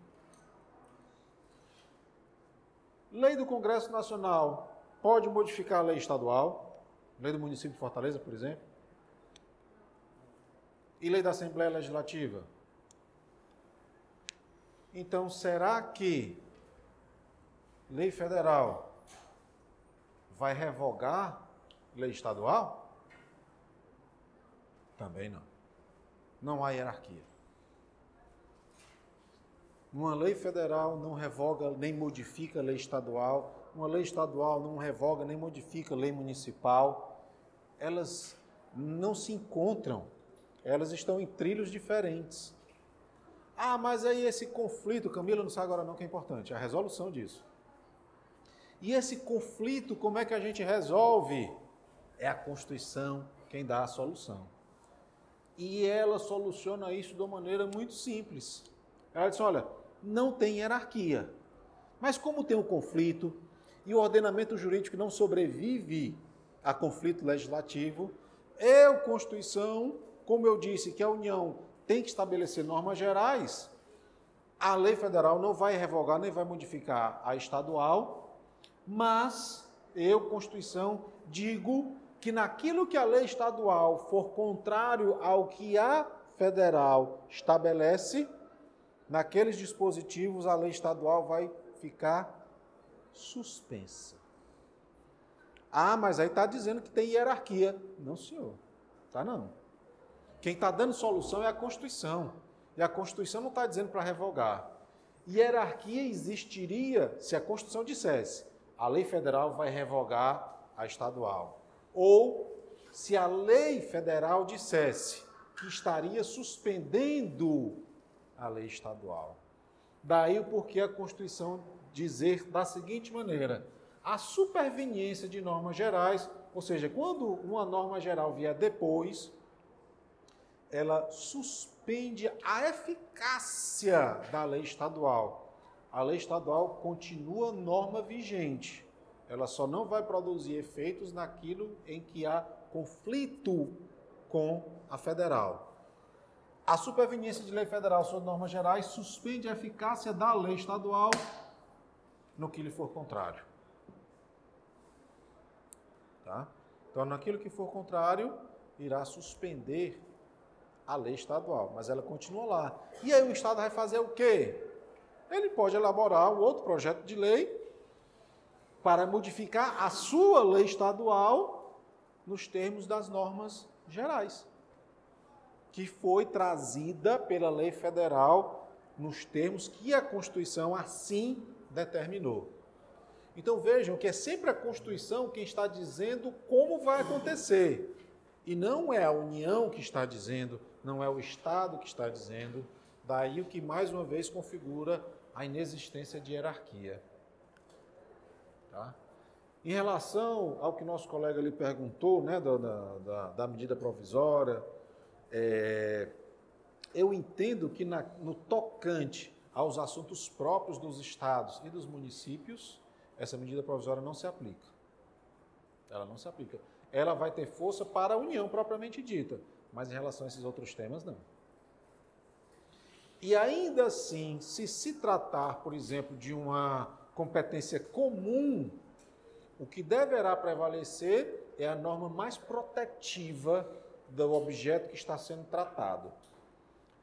Lei do Congresso Nacional pode modificar a lei estadual, lei do município de Fortaleza, por exemplo, e lei da Assembleia Legislativa. Então, será que lei federal vai revogar lei estadual? Também não. Não há hierarquia. Uma lei federal não revoga nem modifica a lei estadual, uma lei estadual não revoga nem modifica a lei municipal, elas não se encontram, elas estão em trilhos diferentes. Ah, mas aí esse conflito, Camila não sabe agora não que é importante, a resolução disso. E esse conflito, como é que a gente resolve? É a Constituição quem dá a solução. E ela soluciona isso de uma maneira muito simples. Ela diz: olha, não tem hierarquia. Mas como tem um conflito, e o ordenamento jurídico não sobrevive a conflito legislativo. É a Constituição, como eu disse, que a União tem que estabelecer normas gerais. A lei federal não vai revogar nem vai modificar a estadual, mas eu, Constituição, digo que naquilo que a lei estadual for contrário ao que a federal estabelece, naqueles dispositivos a lei estadual vai ficar suspensa. Ah, mas aí está dizendo que tem hierarquia. Não, senhor. Tá não. Quem está dando solução é a Constituição. E a Constituição não está dizendo para revogar. Hierarquia existiria se a Constituição dissesse a lei federal vai revogar a estadual. Ou se a lei federal dissesse que estaria suspendendo a lei estadual. Daí o porquê a Constituição dizer da seguinte maneira: a superveniência de normas gerais, ou seja, quando uma norma geral vier depois, ela suspende a eficácia da lei estadual. A lei estadual continua norma vigente. Ela só não vai produzir efeitos naquilo em que há conflito com a federal. A superveniência de lei federal sobre normas gerais suspende a eficácia da lei estadual no que lhe for contrário. Tá? Então, naquilo que for contrário, irá suspender a lei estadual, mas ela continua lá. E aí o Estado vai fazer o quê? Ele pode elaborar um outro projeto de lei para modificar a sua lei estadual nos termos das normas gerais, que foi trazida pela lei federal nos termos que a Constituição assim determinou. Então vejam que é sempre a Constituição quem está dizendo como vai acontecer. E não é a União que está dizendo, não é o Estado que está dizendo. Daí o que mais uma vez configura a inexistência de hierarquia. Tá? Em relação ao que nosso colega ali perguntou, né, da, da, da medida provisória, é, eu entendo que na, no tocante aos assuntos próprios dos estados e dos municípios, essa medida provisória não se aplica. Ela não se aplica. Ela vai ter força para a União propriamente dita, mas em relação a esses outros temas, não. E ainda assim, se se tratar, por exemplo, de uma competência comum, o que deverá prevalecer é a norma mais protetiva do objeto que está sendo tratado.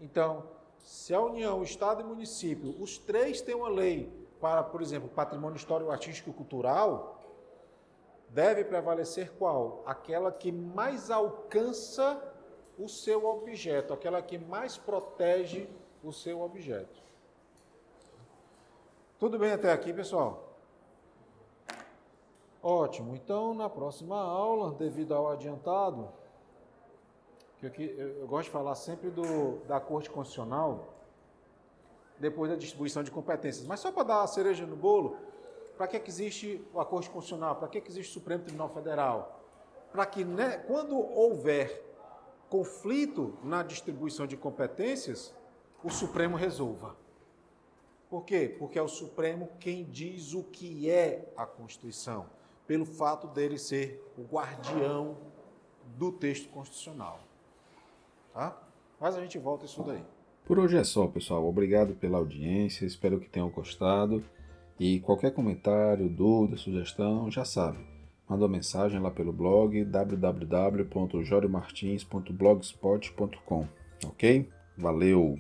Então, se a União, Estado e município, os três têm uma lei para, por exemplo, patrimônio histórico, artístico e cultural, deve prevalecer qual? Aquela que mais alcança o seu objeto, aquela que mais protege o seu objeto. Tudo bem até aqui, pessoal? Ótimo. Então, na próxima aula, devido ao adiantado, eu, eu gosto de falar sempre do, da Corte Constitucional, depois da distribuição de competências. Mas só para dar a cereja no bolo, para que, que existe a Corte Constitucional? Para que, que existe o Supremo Tribunal Federal? Para que, né, quando houver conflito na distribuição de competências, o Supremo resolva. Por quê? Porque é o Supremo quem diz o que é a Constituição, pelo fato dele ser o guardião do texto constitucional. Tá? Mas a gente volta isso daí. Por hoje é só, pessoal. Obrigado pela audiência, espero que tenham gostado. E qualquer comentário, dúvida, sugestão, já sabe. Manda uma mensagem lá pelo blog www.joriomartins.blogspot.com, ok? Valeu!